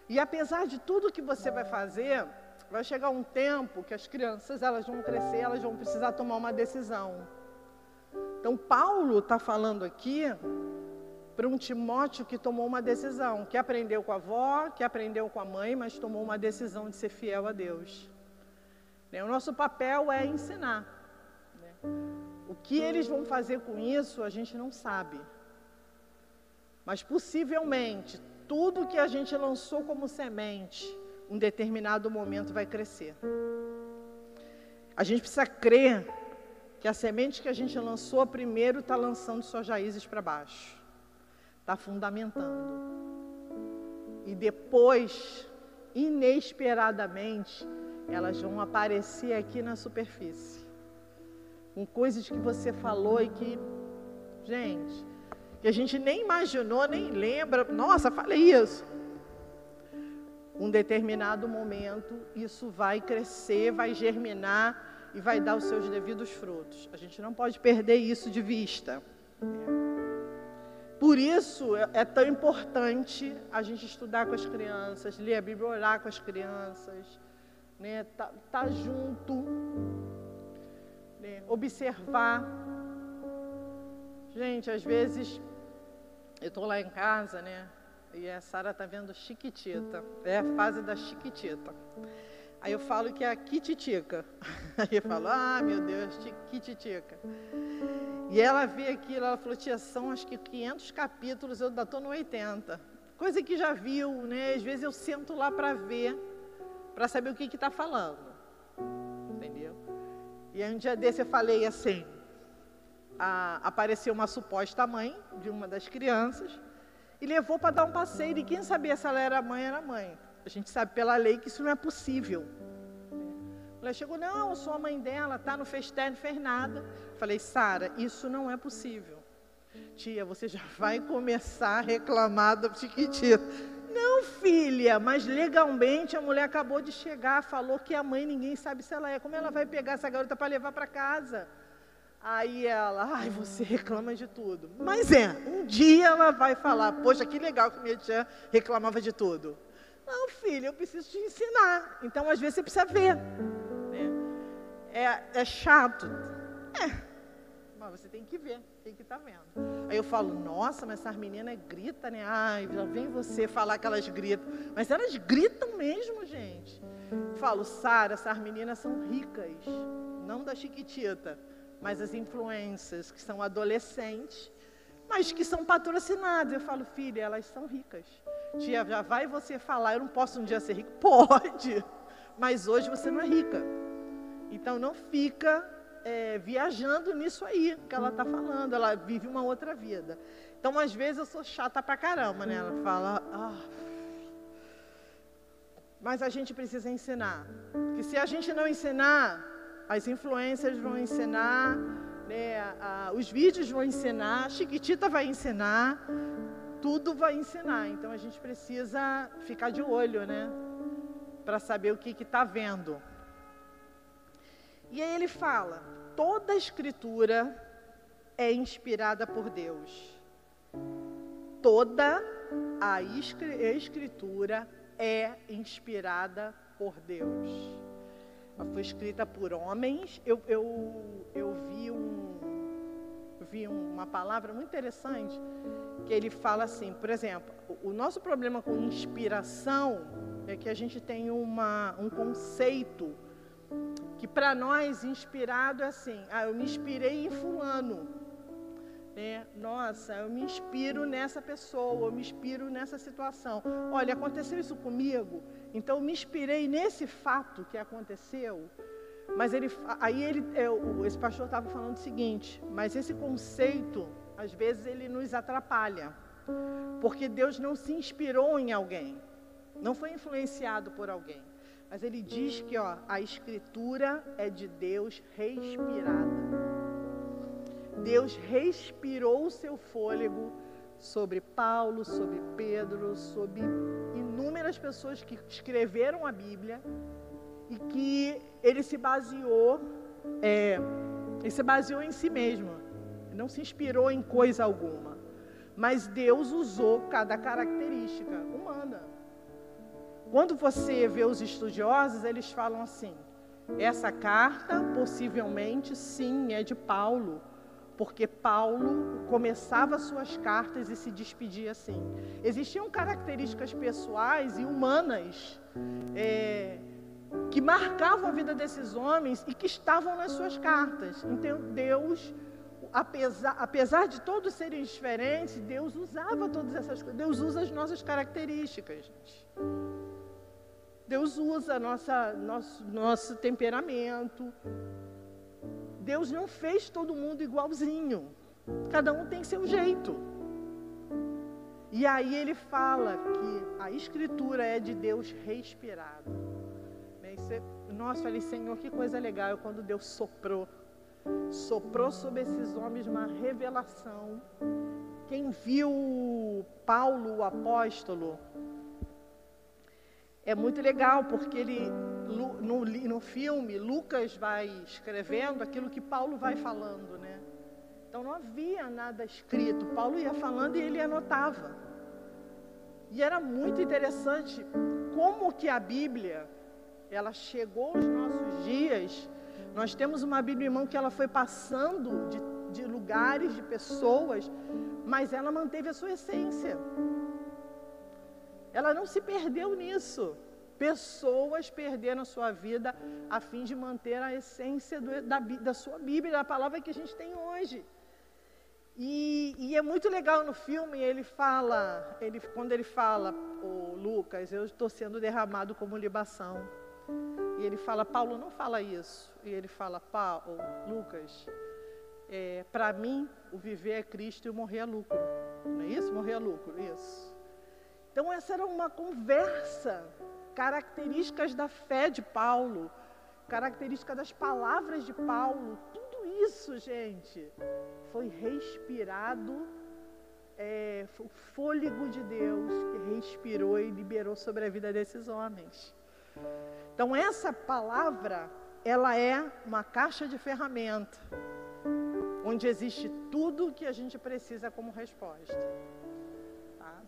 E apesar de tudo que você vai fazer, vai chegar um tempo que as crianças elas vão crescer, elas vão precisar tomar uma decisão. Então, Paulo está falando aqui para um Timóteo que tomou uma decisão, que aprendeu com a avó, que aprendeu com a mãe, mas tomou uma decisão de ser fiel a Deus. Né, o nosso papel é ensinar. O que eles vão fazer com isso, a gente não sabe. Mas possivelmente, tudo que a gente lançou como semente, um determinado momento vai crescer. A gente precisa crer que a semente que a gente lançou primeiro está lançando suas raízes para baixo, está fundamentando. E depois, inesperadamente, elas vão aparecer aqui na superfície com coisas que você falou e que, gente, que a gente nem imaginou, nem lembra. Nossa, falei isso. Um determinado momento, isso vai crescer, vai germinar e vai dar os seus devidos frutos. A gente não pode perder isso de vista. Por isso é, é tão importante a gente estudar com as crianças, ler a Bíblia, orar com as crianças, né? Tá, tá junto, observar. Gente, às vezes eu estou lá em casa, né? E a Sara está vendo Chiquitita. É a fase da Chiquitita. Aí eu falo que é a Kititica. Aí eu falo, ah, meu Deus, Kititica. E ela vê aquilo, ela falou, tia, são acho que 500 capítulos, eu ainda estou no 80. Coisa que já viu, né? Às vezes eu sento lá para ver, para saber o que está falando. E aí um dia desse eu falei assim, a, apareceu uma suposta mãe de uma das crianças e levou para dar um passeio. E quem sabia se ela era mãe, era mãe. A gente sabe pela lei que isso não é possível. Ela chegou, não, eu sou a mãe dela, tá, não fez teste, não fez nada. Falei, Sara, isso não é possível. Tia, você já vai começar a reclamar do chiquitito. Não, filha, mas legalmente a mulher acabou de chegar, falou que a mãe ninguém sabe se ela é. Como ela vai pegar essa garota para levar para casa? Aí ela, ai, você reclama de tudo. Mas é, um dia ela vai falar, poxa, que legal que minha tia reclamava de tudo. Não, filha, eu preciso te ensinar. Então, às vezes, você precisa ver. Né? É, é chato? É, mas você tem que ver, tem que estar tá vendo. Aí eu falo, nossa, mas essas meninas gritam, né? Ai, já vem você falar que elas gritam. Mas elas gritam mesmo, gente. Eu falo, Sara, essas meninas são ricas, não da chiquitita, mas as influências que são adolescentes, mas que são patrocinadas. Eu falo, filha, elas são ricas. Tia, já vai você falar, eu não posso um dia ser rico? Pode, mas hoje você não é rica. Então não fica é, viajando nisso aí que ela está falando. Ela vive uma outra vida. Então, às vezes, eu sou chata pra caramba, né? Ela fala. Ah. Mas a gente precisa ensinar. Que se a gente não ensinar, as influências vão ensinar, né? os vídeos vão ensinar, Chiquitita vai ensinar, tudo vai ensinar. Então a gente precisa ficar de olho, né? Para saber o que está vendo. E aí ele fala: toda a escritura é inspirada por Deus. Toda a escritura é inspirada por Deus. Ela foi escrita por homens. Eu, eu, eu vi, um, vi uma palavra muito interessante que ele fala assim, por exemplo, o, nosso problema com inspiração é que a gente tem uma, um conceito que para nós inspirado é assim, ah, eu me inspirei em fulano. Né? Nossa, eu me inspiro nessa pessoa, eu me inspiro nessa situação. Olha, aconteceu isso comigo, então eu me inspirei nesse fato que aconteceu. Mas ele, aí ele, eu, esse pastor estava falando o seguinte, mas esse conceito, às vezes, ele nos atrapalha. Porque Deus não se inspirou em alguém, não foi influenciado por alguém. Mas ele diz que ó, a escritura é de Deus respirada. Deus respirou o seu fôlego sobre Paulo, sobre Pedro, sobre inúmeras pessoas que escreveram a Bíblia e que ele se baseou, é, ele se baseou em si mesmo, não se inspirou em coisa alguma, mas Deus usou cada característica humana. Quando você vê os estudiosos, eles falam assim: essa carta possivelmente sim é de Paulo, porque Paulo começava suas cartas e se despedia assim. Existiam características pessoais e humanas é, que marcavam a vida desses homens e que estavam nas suas cartas. Então, Deus, apesar, apesar de todos serem diferentes, Deus usava todas essas coisas. Deus usa as nossas características. Gente. Deus usa nossa, nosso, nosso temperamento. Deus não fez todo mundo igualzinho. Cada um tem seu jeito. E aí ele fala que a escritura é de Deus respirada. Nossa, falei, Senhor, que coisa legal quando Deus soprou. Soprou sobre esses homens uma revelação. Quem viu Paulo, o apóstolo, é muito legal, porque ele, no, no filme, Lucas vai escrevendo aquilo que Paulo vai falando, né? Então não havia nada escrito, Paulo ia falando e ele anotava. E era muito interessante como que a Bíblia, ela chegou aos nossos dias. Nós temos uma Bíblia, irmão, que ela foi passando de, de lugares, de pessoas, mas ela manteve a sua essência. Ela não se perdeu nisso. Pessoas perderam a sua vida a fim de manter a essência do, da, da, sua Bíblia, da palavra que a gente tem hoje. E, e, é muito legal no filme, ele fala, ele, quando ele fala, o Lucas, eu estou sendo derramado como libação. E ele fala, Paulo, não fala isso. E ele fala, Paulo, Lucas, é, para mim, o viver é Cristo e o morrer é lucro. Não é isso? Morrer é lucro, isso. Então, essa era uma conversa, características da fé de Paulo, características das palavras de Paulo, tudo isso, gente, foi respirado, é, o fôlego de Deus que respirou e liberou sobre a vida desses homens. Então, essa palavra, ela é uma caixa de ferramenta, onde existe tudo o que a gente precisa como resposta.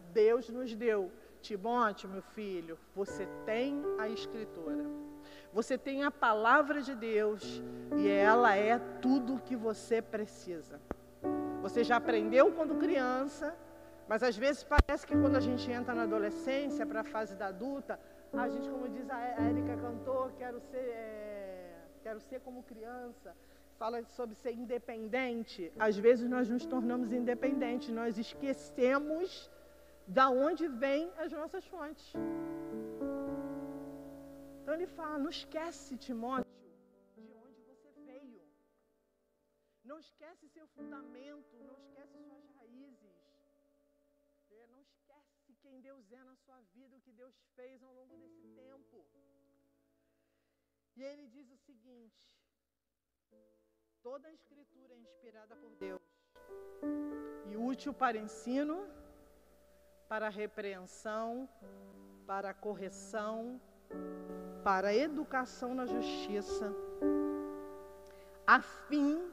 Deus nos deu. Timóteo, meu filho, você tem a Escritura. Você tem a palavra de Deus e ela é tudo o que você precisa. Você já aprendeu quando criança, mas às vezes parece que quando a gente entra na adolescência, para a fase da adulta, a gente, como diz a Érica cantor, quero ser, é, quero ser como criança fala sobre ser independente, às vezes nós nos tornamos independentes, nós esquecemos da onde vêm as nossas fontes. Então ele fala: não esquece, Timóteo, de onde você veio. Não esquece seu fundamento, não esquece suas raízes. Não esquece quem Deus é na sua vida, o que Deus fez ao longo desse tempo. E ele diz o seguinte: toda a escritura é inspirada por Deus e útil para ensino, para repreensão, para correção, para educação na justiça, a fim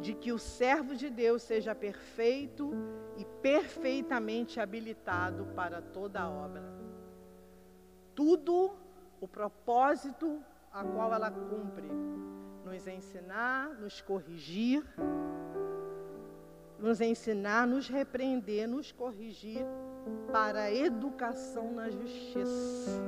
de que o servo de Deus seja perfeito e perfeitamente habilitado para toda a obra. Tudo o propósito a qual ela cumpre, nos ensinar, nos corrigir, nos ensinar, nos repreender, nos corrigir para a educação na justiça.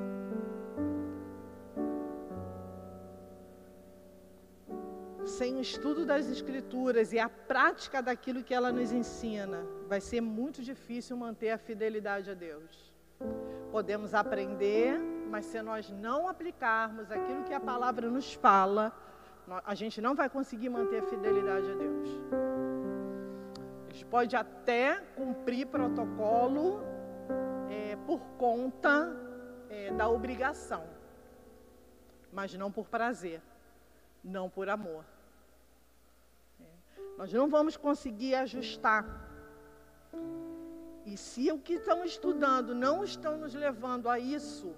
sem o estudo das Escrituras e a prática daquilo que ela nos ensina, vai ser muito difícil manter a fidelidade a Deus. Podemos aprender, mas se nós não aplicarmos aquilo que a palavra nos fala, a gente não vai conseguir manter a fidelidade a Deus. Gente pode até cumprir protocolo é, por conta é, da obrigação, mas não por prazer, não por amor. Nós não vamos conseguir ajustar. E se o que estão estudando não estão nos levando a isso,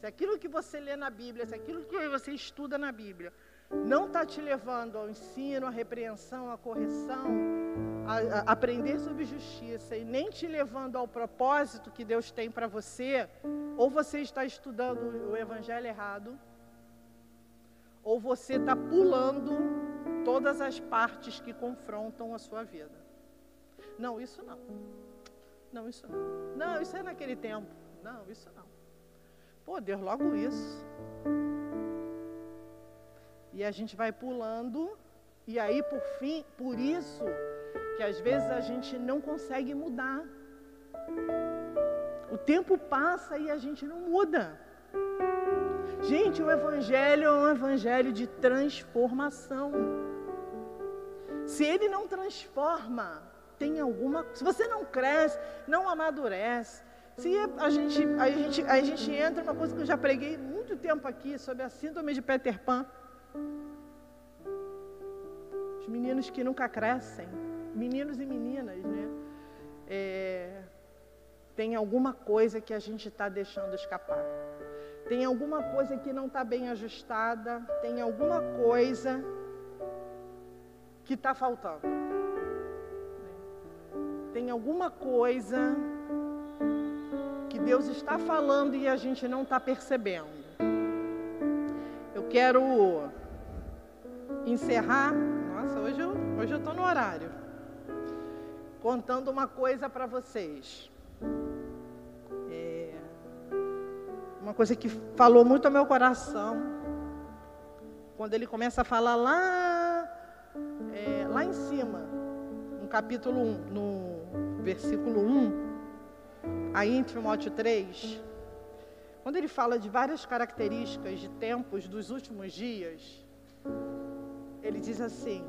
se aquilo que você lê na Bíblia, se aquilo que você estuda na Bíblia, não está te levando ao ensino, à repreensão, à correção, a, a aprender sobre justiça e nem te levando ao propósito que Deus tem para você, ou você está estudando o Evangelho errado, ou você está pulando todas as partes que confrontam a sua vida. Não, isso não. Não, isso não. Não, isso é naquele tempo. Não, isso não. Pô, Deus, logo isso. E a gente vai pulando, e aí por fim, por isso que às vezes a gente não consegue mudar. O tempo passa e a gente não muda. Gente, o Evangelho é um Evangelho de transformação. Se ele não transforma, tem alguma. Se você não cresce, não amadurece. Se a gente, a gente, a gente entra numa coisa que eu já preguei muito tempo aqui sobre a síndrome de Peter Pan. Os meninos que nunca crescem, meninos e meninas, né? É, tem alguma coisa que a gente está deixando escapar tem alguma coisa que não está bem ajustada, tem alguma coisa que está faltando. Tem alguma coisa que Deus está falando e a gente não está percebendo. Eu quero encerrar. Nossa, hoje eu hoje eu estou no horário. Contando uma coisa para vocês. uma coisa que falou muito ao meu coração. Quando ele começa a falar lá, é, lá em cima, no capítulo 1, no versículo 1, aí em Timóteo 3, quando ele fala de várias características de tempos dos últimos dias, ele diz assim,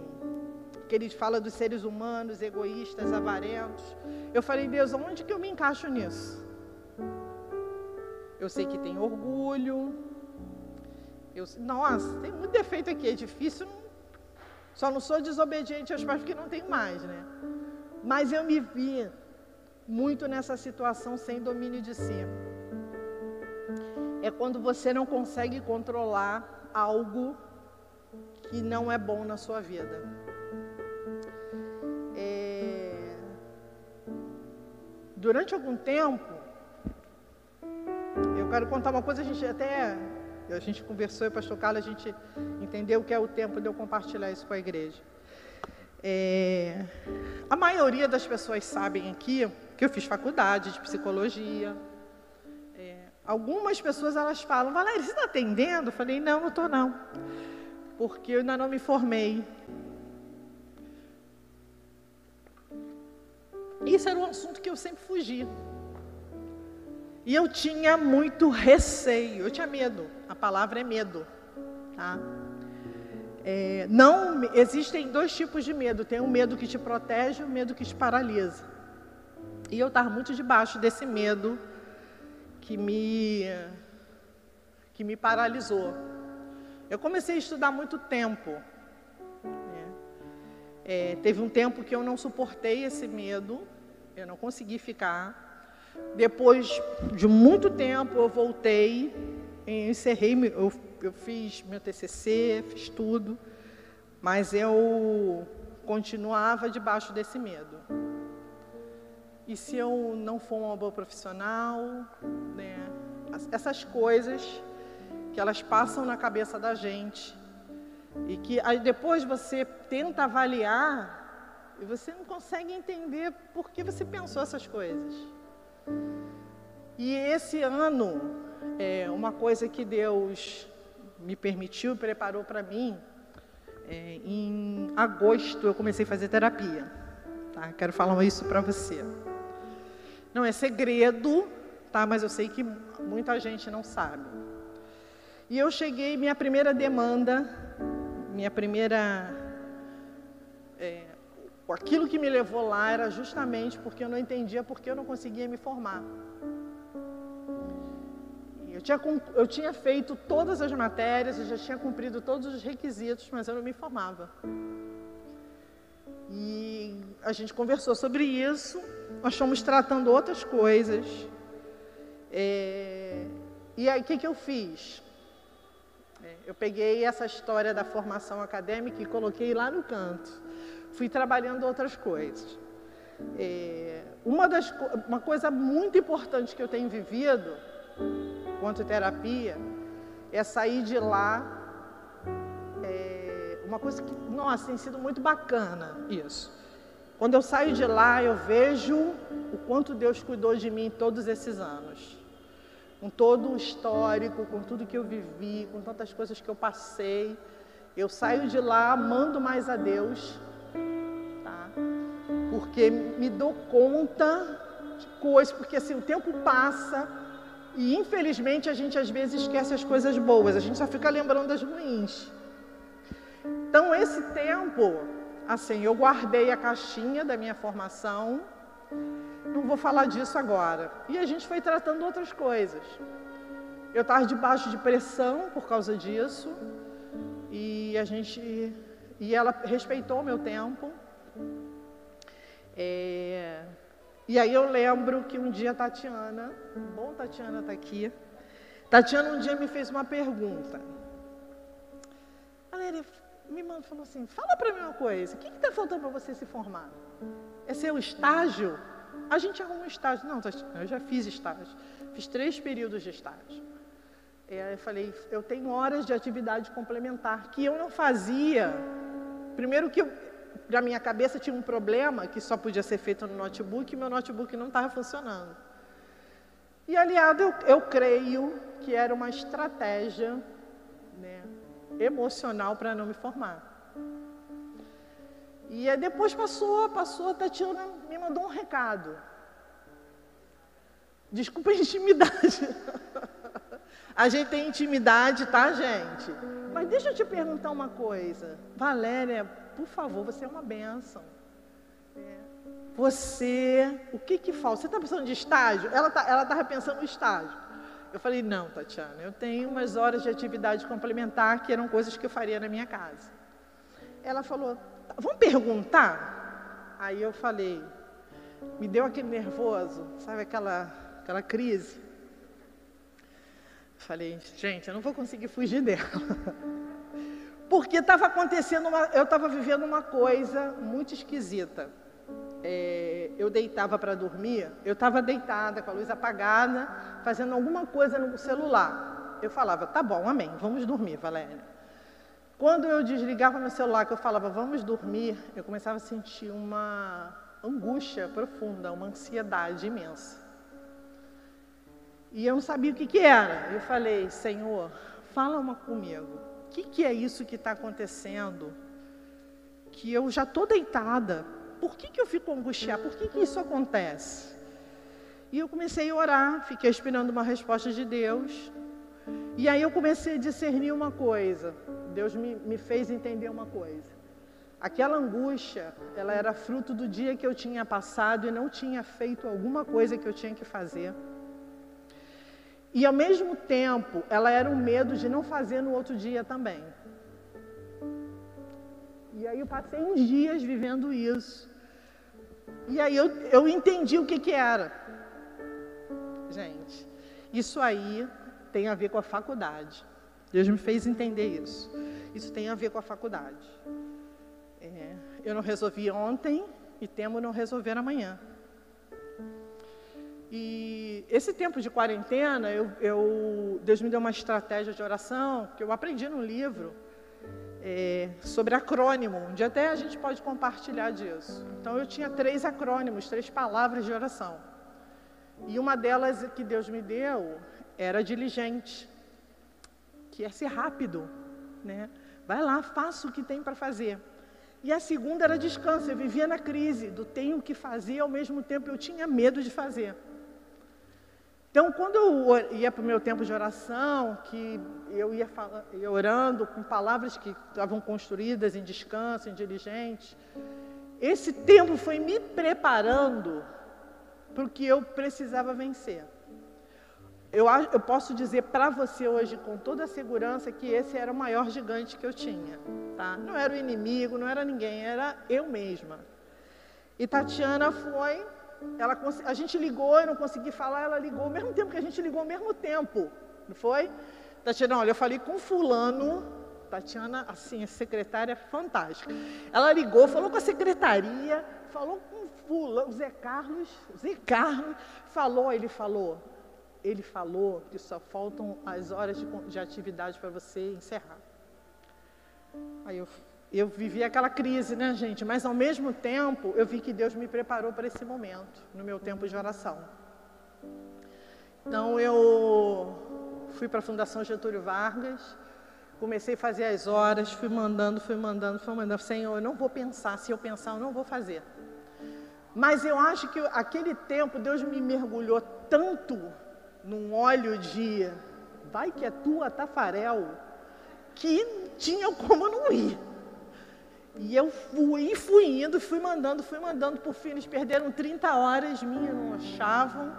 que ele fala dos seres humanos, egoístas, avarentos. Eu falei, Deus, onde que eu me encaixo nisso? Eu sei que tem orgulho. Eu, nossa, tem muito defeito aqui, é difícil. Só não sou desobediente aos pais porque não tenho mais, né? Mas eu me vi muito nessa situação sem domínio de si. É quando você não consegue controlar algo que não é bom na sua vida. Durante algum tempo, eu quero contar uma coisa, a gente até, a gente conversou e o pastor Carlos, a gente entendeu que é o tempo de eu compartilhar isso com a igreja. É, a maioria das pessoas sabem aqui que eu fiz faculdade de psicologia. É, algumas pessoas elas falam, Valéria, você está atendendo? Eu falei, não, não estou não. Porque eu ainda não me formei. Isso era um assunto que eu sempre fugi. E eu tinha muito receio, eu tinha medo. A palavra é medo, tá? É, não, existem dois tipos de medo. Tem o medo que te protege o medo que te paralisa. E eu estava muito debaixo desse medo que me, que me paralisou. Eu comecei a estudar muito tempo. É, teve um tempo que eu não suportei esse medo, eu não consegui ficar. Depois de muito tempo, eu voltei, encerrei, eu, eu fiz meu TCC, fiz tudo, mas eu continuava debaixo desse medo. E se eu não for uma boa profissional, né? Essas coisas que elas passam na cabeça da gente e que aí depois você tenta avaliar e você não consegue entender por que você pensou essas coisas. E esse ano, é, uma coisa que Deus me permitiu preparou para mim, é, em agosto eu comecei a fazer terapia. Tá? Quero falar isso para você. Não é segredo, tá? mas eu sei que muita gente não sabe. E eu cheguei, minha primeira demanda, minha primeira. É, aquilo que me levou lá era justamente porque eu não entendia porque eu não conseguia me formar. Eu tinha, eu tinha feito todas as matérias, eu já tinha cumprido todos os requisitos, mas eu não me formava. E a gente conversou sobre isso, nós fomos tratando outras coisas. É, e aí, o que, que eu fiz? Eu peguei essa história da formação acadêmica e coloquei lá no canto. Fui trabalhando outras coisas. É, uma, das, uma coisa muito importante que eu tenho vivido quanto terapia é sair de lá. É, uma coisa que, nossa, tem sido muito bacana isso. Quando eu saio de lá, eu vejo o quanto Deus cuidou de mim todos esses anos. Com todo o histórico, com tudo que eu vivi, com tantas coisas que eu passei. Eu saio de lá amando mais a Deus, tá? Porque me dou conta de coisas, porque assim, o tempo passa e infelizmente a gente às vezes esquece as coisas boas, a gente só fica lembrando das ruins. Então esse tempo assim, eu guardei a caixinha da minha formação, não vou falar disso agora. E a gente foi tratando outras coisas. Eu estava debaixo de pressão por causa disso, e a gente. E ela respeitou o meu tempo. É, e aí eu lembro que um dia a Tatiana, bom Tatiana está aqui, Tatiana um dia me fez uma pergunta. Valéria, me mandou, falou assim, fala para mim uma coisa, o que está faltando para você se formar? É seu estágio? A gente arruma um estágio. Não, eu já fiz estágio. Fiz três períodos de estágio. Eu falei, eu tenho horas de atividade complementar que eu não fazia. Primeiro que para minha cabeça tinha um problema que só podia ser feito no notebook e meu notebook não estava funcionando. E aliado, eu, eu creio que era uma estratégia né, emocional para não me formar. E aí depois passou, passou, a Tatiana me mandou um recado. Desculpa a intimidade. A gente tem intimidade, tá, gente? Mas deixa eu te perguntar uma coisa. Valéria, por favor, você é uma benção. É. Você, o que que falta? Você está pensando de estágio? Ela tá, ela estava pensando no estágio. Eu falei, não, Tatiana, eu tenho umas horas de atividade complementar que eram coisas que eu faria na minha casa. Ela falou, vamos perguntar? Aí eu falei, me deu aquele nervoso, sabe aquela, aquela crise? Falei, gente, eu não vou conseguir fugir dela. Porque estava acontecendo, uma, eu estava vivendo uma coisa muito esquisita é, eu deitava para dormir, eu estava deitada com a luz apagada, fazendo alguma coisa no celular. Eu falava, tá bom, amém, vamos dormir, Valéria. Quando eu desligava meu celular, que eu falava, vamos dormir, eu começava a sentir uma angústia profunda, uma ansiedade imensa. E eu não sabia o que, que era. Eu falei, Senhor, fala uma comigo. O que, que é isso que está acontecendo? Que eu já estou deitada, por que, que eu fico angustiada? Por que, que isso acontece? E eu comecei a orar, fiquei esperando uma resposta de Deus. E aí eu comecei a discernir uma coisa. Deus me, me fez entender uma coisa. Aquela angústia, ela era fruto do dia que eu tinha passado e não tinha feito alguma coisa que eu tinha que fazer. E ao mesmo tempo, ela era um medo de não fazer no outro dia também. E aí eu passei uns dias vivendo isso. E aí eu, eu entendi o que, que era. Gente, isso aí tem a ver com a faculdade. Deus me fez entender isso. Isso tem a ver com a faculdade. É, eu não resolvi ontem e temo não resolver amanhã. E esse tempo de quarentena, eu, eu, Deus me deu uma estratégia de oração que eu aprendi no livro é, sobre acrônimo, onde até a gente pode compartilhar disso. Então eu tinha três acrônimos, três palavras de oração. E uma delas que Deus me deu era diligente, que é ser rápido, né? Vai lá, faça o que tem para fazer. E a segunda era descanso. Eu vivia na crise do tenho que fazer, ao mesmo tempo eu tinha medo de fazer. Então, quando eu ia para o meu tempo de oração, que eu ia, falando, ia orando com palavras que estavam construídas em descanso, em diligente, esse tempo foi me preparando para o que eu precisava vencer. Eu, eu posso dizer para você hoje com toda a segurança que esse era o maior gigante que eu tinha. Tá? Não era o inimigo, não era ninguém, era eu mesma. E Tatiana foi, ela, a gente ligou, eu não consegui falar, ela ligou ao mesmo tempo que a gente ligou ao mesmo tempo, não foi? Tatiana, olha, eu falei com fulano, Tatiana, assim, a secretária fantástica. Ela ligou, falou com a secretaria, falou com fulano, o Zé Carlos, Zé Carlos, falou, ele falou, ele falou que só faltam as horas de, de atividade para você encerrar. Aí eu, eu vivi aquela crise, né, gente? Mas ao mesmo tempo, eu vi que Deus me preparou para esse momento, no meu tempo de oração. Então eu fui para a Fundação Getúlio Vargas, comecei a fazer as horas, fui mandando, fui mandando, fui mandando. Senhor, eu não vou pensar, se eu pensar, eu não vou fazer. Mas eu acho que aquele tempo Deus me mergulhou tanto num óleo de vai que é tua Tafarel, que tinha como não ir. E eu fui, fui indo, fui mandando, fui mandando, por fim eles perderam 30 horas minhas, não achavam.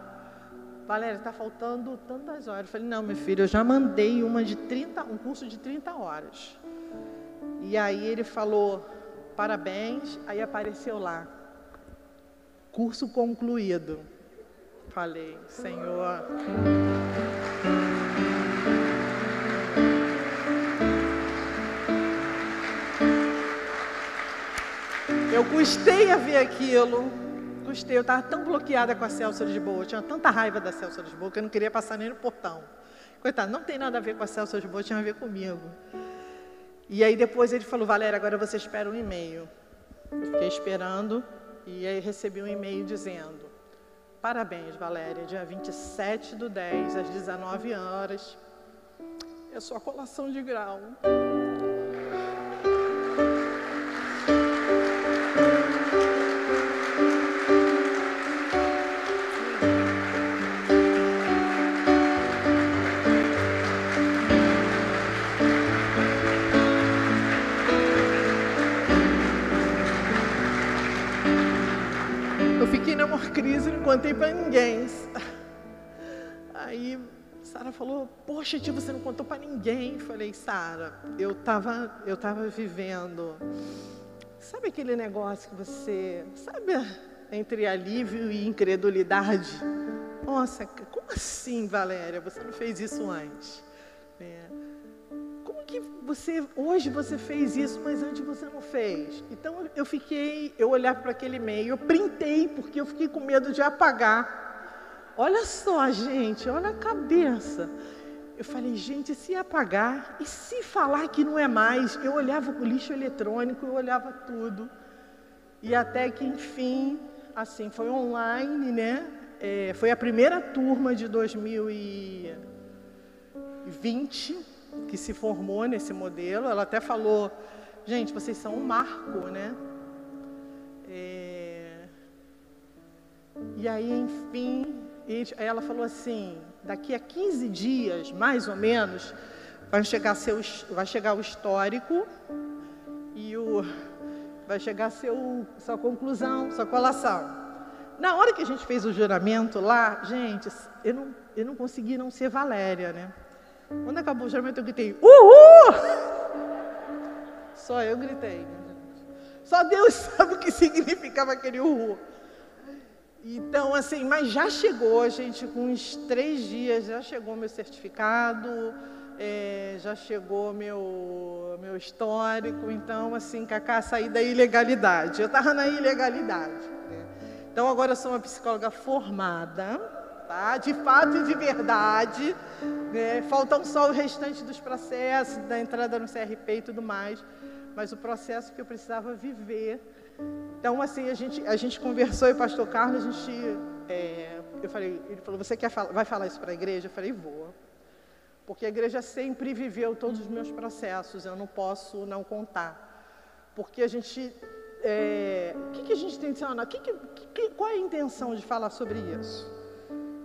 Valéria, está faltando tantas horas. Eu falei, não, meu filho, eu já mandei uma de 30, um curso de 30 horas. E aí ele falou, parabéns, aí apareceu lá, curso concluído. Falei, Senhor. Eu custei a ver aquilo. Custei, eu estava tão bloqueada com a Celso Lisboa, eu tinha tanta raiva da Celso Lisboa que eu não queria passar nem no portão. Coitado, não tem nada a ver com a Celso Lisboa, tinha a ver comigo. E aí depois ele falou, Valéria, agora você espera um e-mail. fiquei esperando e aí recebi um e-mail dizendo, Parabéns, Valéria. Dia 27 do 10, às 19 horas. É sua colação de grau. Contei para ninguém. Aí Sara falou: Poxa, tia, você não contou para ninguém. Falei: Sara, eu estava eu tava vivendo. Sabe aquele negócio que você. Sabe entre alívio e incredulidade? Nossa, como assim, Valéria? Você não fez isso antes? Você hoje você fez isso, mas antes você não fez? Então eu fiquei, eu olhava para aquele e-mail, eu printei porque eu fiquei com medo de apagar. Olha só, gente, olha a cabeça. Eu falei, gente, se apagar e se falar que não é mais? Eu olhava o lixo eletrônico, eu olhava tudo. E até que, enfim, assim, foi online, né? É, foi a primeira turma de 2020 que se formou nesse modelo. Ela até falou, gente, vocês são um marco, né? É... E aí, enfim, ela falou assim: daqui a 15 dias, mais ou menos, vai chegar, seu, vai chegar o histórico e o, vai chegar seu, sua conclusão, sua colação. Na hora que a gente fez o juramento lá, gente, eu não, eu não consegui não ser Valéria, né? Quando acabou o juramento, eu gritei, uhul! Só eu gritei. Né, Só Deus sabe o que significava aquele uhul. Então, assim, mas já chegou, gente, com uns três dias, já chegou meu certificado, é, já chegou meu, meu histórico, então, assim, Cacá, saí da ilegalidade. Eu estava na ilegalidade. Né? Então, agora eu sou uma psicóloga formada, tá? de fato e de verdade. Né? Faltam só o restante dos processos, da entrada no CRP e tudo mais, mas o processo que eu precisava viver então, assim, a gente, a gente conversou e o pastor Carlos, a gente, é, eu falei, ele falou, você quer vai falar isso para a igreja? Eu falei, vou. Porque a igreja sempre viveu todos os meus processos, eu não posso não contar. Porque a gente, é, o que, que a gente tem que, que, que, qual é a intenção de falar sobre isso?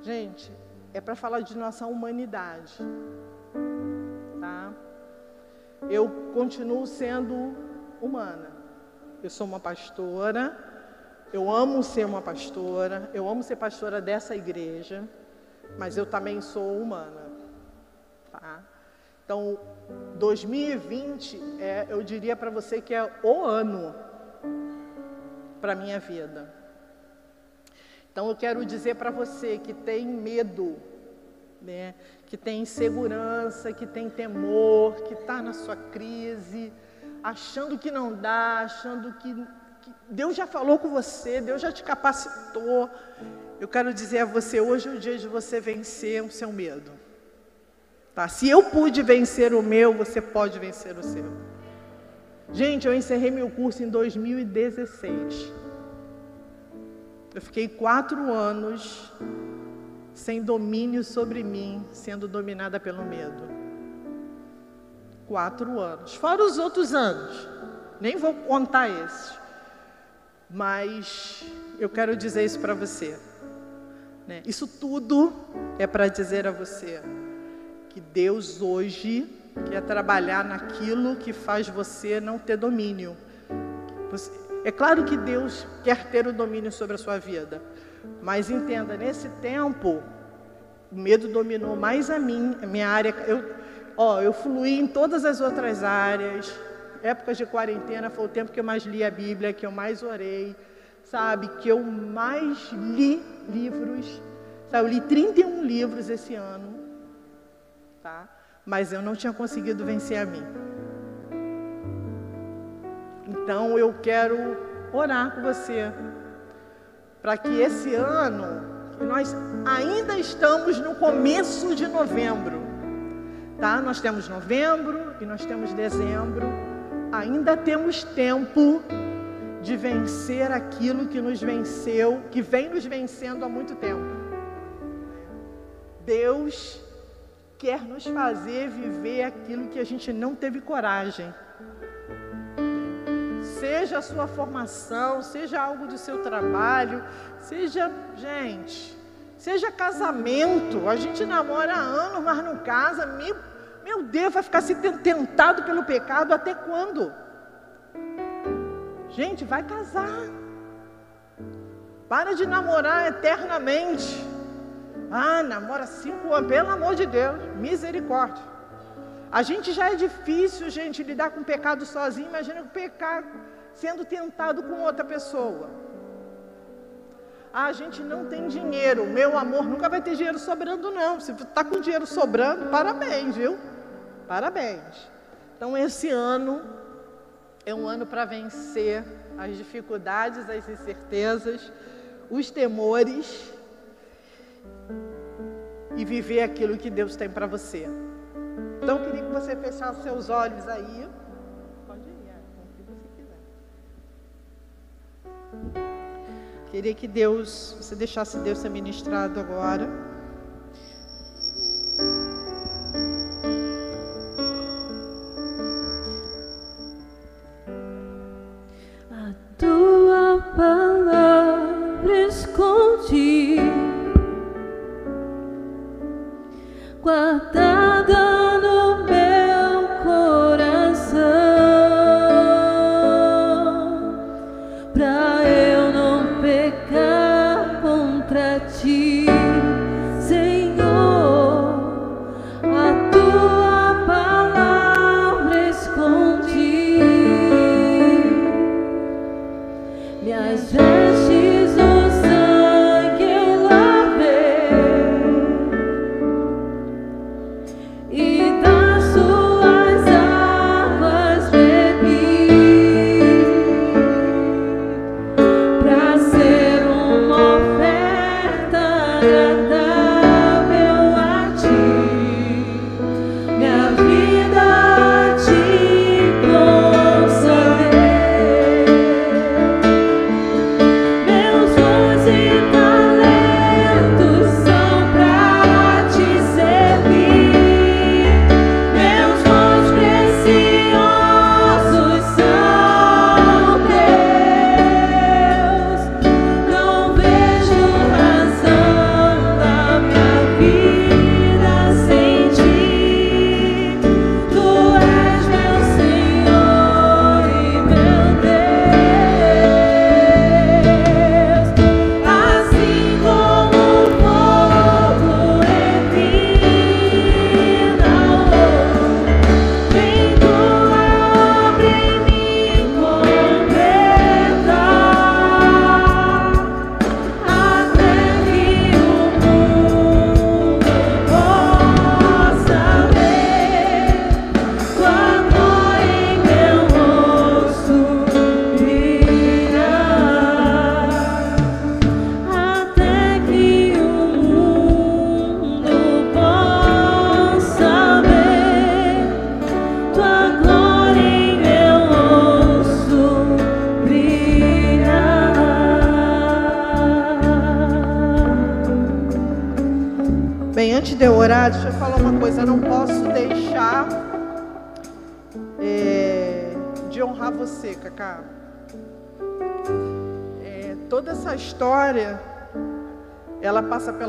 Gente, é para falar de nossa humanidade. Tá? Eu continuo sendo humana. Eu sou uma pastora, eu amo ser uma pastora, eu amo ser pastora dessa igreja, mas eu também sou humana. Tá? Então, 2020, é, eu diria para você que é o ano para minha vida. Então, eu quero dizer para você que tem medo, né, que tem insegurança, que tem temor, que está na sua crise, achando que não dá, achando que, que Deus já falou com você, Deus já te capacitou. Eu quero dizer a você, hoje é o dia de você vencer o seu medo. Tá? Se eu pude vencer o meu, você pode vencer o seu. Gente, eu encerrei meu curso em 2016. Eu fiquei quatro anos sem domínio sobre mim, sendo dominada pelo medo quatro anos. Fora os outros anos. Nem vou contar esses. Mas eu quero dizer isso para você. Né? Isso tudo é para dizer a você que Deus hoje quer trabalhar naquilo que faz você não ter domínio. Você, é claro que Deus quer ter o domínio sobre a sua vida, mas entenda, nesse tempo, o medo dominou mais a mim, a minha área. Eu, Ó, eu fluí em todas as outras áreas. Épocas de quarentena foi o tempo que eu mais li a Bíblia, que eu mais orei, sabe? Que eu mais li livros. Sabe? Eu li 31 livros esse ano, tá? Mas eu não tinha conseguido vencer a mim. Então eu quero orar com você para que esse ano, nós ainda estamos no começo de novembro, Tá? Nós temos novembro e nós temos dezembro. Ainda temos tempo de vencer aquilo que nos venceu, que vem nos vencendo há muito tempo. Deus quer nos fazer viver aquilo que a gente não teve coragem. Seja a sua formação, seja algo do seu trabalho, seja, gente, Seja casamento, a gente namora há anos, mas não casa. Meu, meu Deus, vai ficar se tentado pelo pecado até quando? Gente, vai casar. Para de namorar eternamente. Ah, namora cinco anos, pelo amor de Deus, misericórdia. A gente já é difícil, gente, lidar com o pecado sozinho. Imagina o pecado sendo tentado com outra pessoa. Ah, a gente não tem dinheiro, meu amor nunca vai ter dinheiro sobrando, não. Se está com dinheiro sobrando, parabéns, viu? Parabéns. Então, esse ano é um ano para vencer as dificuldades, as incertezas, os temores e viver aquilo que Deus tem para você. Então, eu queria que você fechasse seus olhos aí. Queria que Deus, você deixasse Deus ser ministrado agora.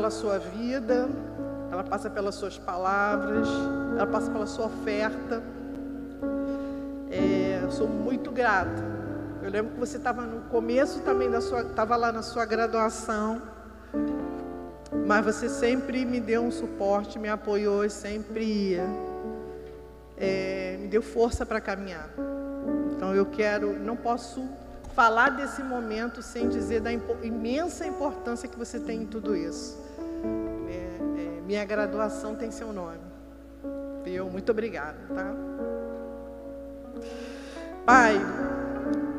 Sua vida, ela passa pelas suas palavras, ela passa pela sua oferta. É, sou muito grata. Eu lembro que você estava no começo também da sua, estava lá na sua graduação, mas você sempre me deu um suporte, me apoiou e sempre é, me deu força para caminhar. Então eu quero, não posso falar desse momento sem dizer da imensa importância que você tem em tudo isso. Minha graduação tem seu nome. Viu? Muito obrigada, tá? Pai,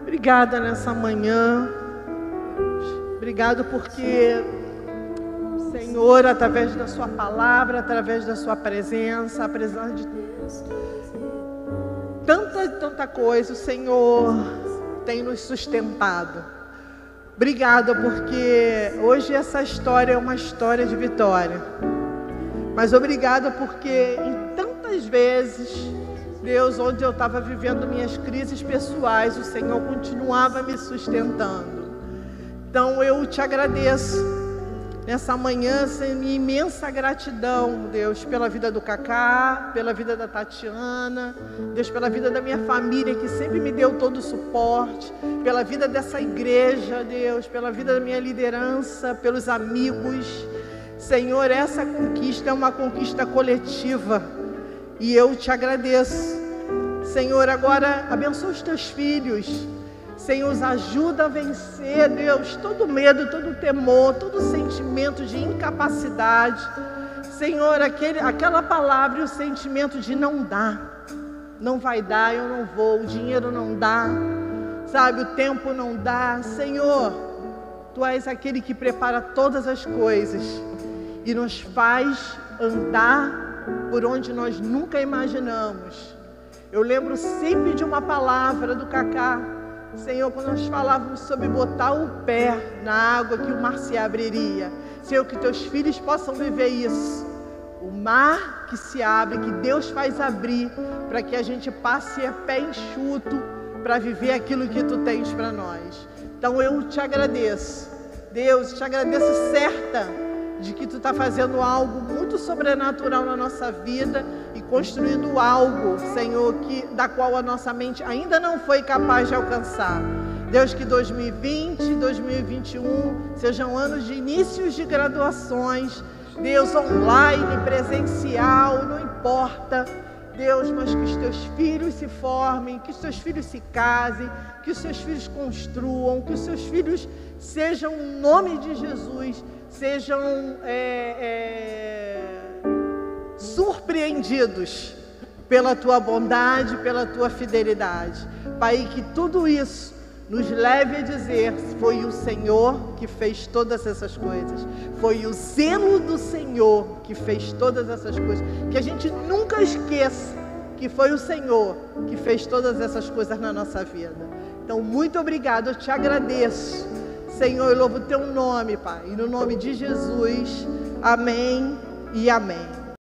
obrigada nessa manhã. Obrigado porque Senhor, através da Sua palavra, através da Sua presença, apesar de tanta e tanta coisa, o Senhor tem nos sustentado. Obrigada, porque hoje essa história é uma história de vitória. Mas obrigada porque em tantas vezes, Deus, onde eu estava vivendo minhas crises pessoais, o Senhor continuava me sustentando. Então eu te agradeço nessa manhã, sem minha imensa gratidão, Deus, pela vida do Cacá, pela vida da Tatiana, Deus, pela vida da minha família que sempre me deu todo o suporte, pela vida dessa igreja, Deus, pela vida da minha liderança, pelos amigos. Senhor, essa conquista é uma conquista coletiva e eu te agradeço. Senhor, agora abençoa os teus filhos. Senhor, os ajuda a vencer, Deus, todo medo, todo temor, todo sentimento de incapacidade. Senhor, aquele, aquela palavra e o sentimento de não dá, não vai dar, eu não vou, o dinheiro não dá, sabe, o tempo não dá. Senhor, Tu és aquele que prepara todas as coisas e nos faz andar por onde nós nunca imaginamos. Eu lembro sempre de uma palavra do Cacá, Senhor, quando nós falávamos sobre botar o pé na água que o mar se abriria. Senhor, que teus filhos possam viver isso. O mar que se abre, que Deus faz abrir, para que a gente passe a pé enxuto para viver aquilo que tu tens para nós. Então eu te agradeço. Deus, te agradeço certa de que tu está fazendo algo muito sobrenatural na nossa vida e construindo algo, Senhor, que da qual a nossa mente ainda não foi capaz de alcançar. Deus, que 2020 e 2021 sejam anos de inícios de graduações, Deus, online, presencial, não importa. Deus, mas que os teus filhos se formem, que os teus filhos se casem, que os seus filhos construam, que os seus filhos sejam, em nome de Jesus, sejam é, é, surpreendidos pela tua bondade, pela tua fidelidade. Pai, que tudo isso nos leve a dizer: foi o Senhor que fez todas essas coisas, foi o zelo do Senhor que fez todas essas coisas. Que a gente nunca esqueça que foi o Senhor que fez todas essas coisas na nossa vida. Então, muito obrigado, eu te agradeço. Senhor, eu louvo o teu nome, Pai, e no nome de Jesus. Amém e amém.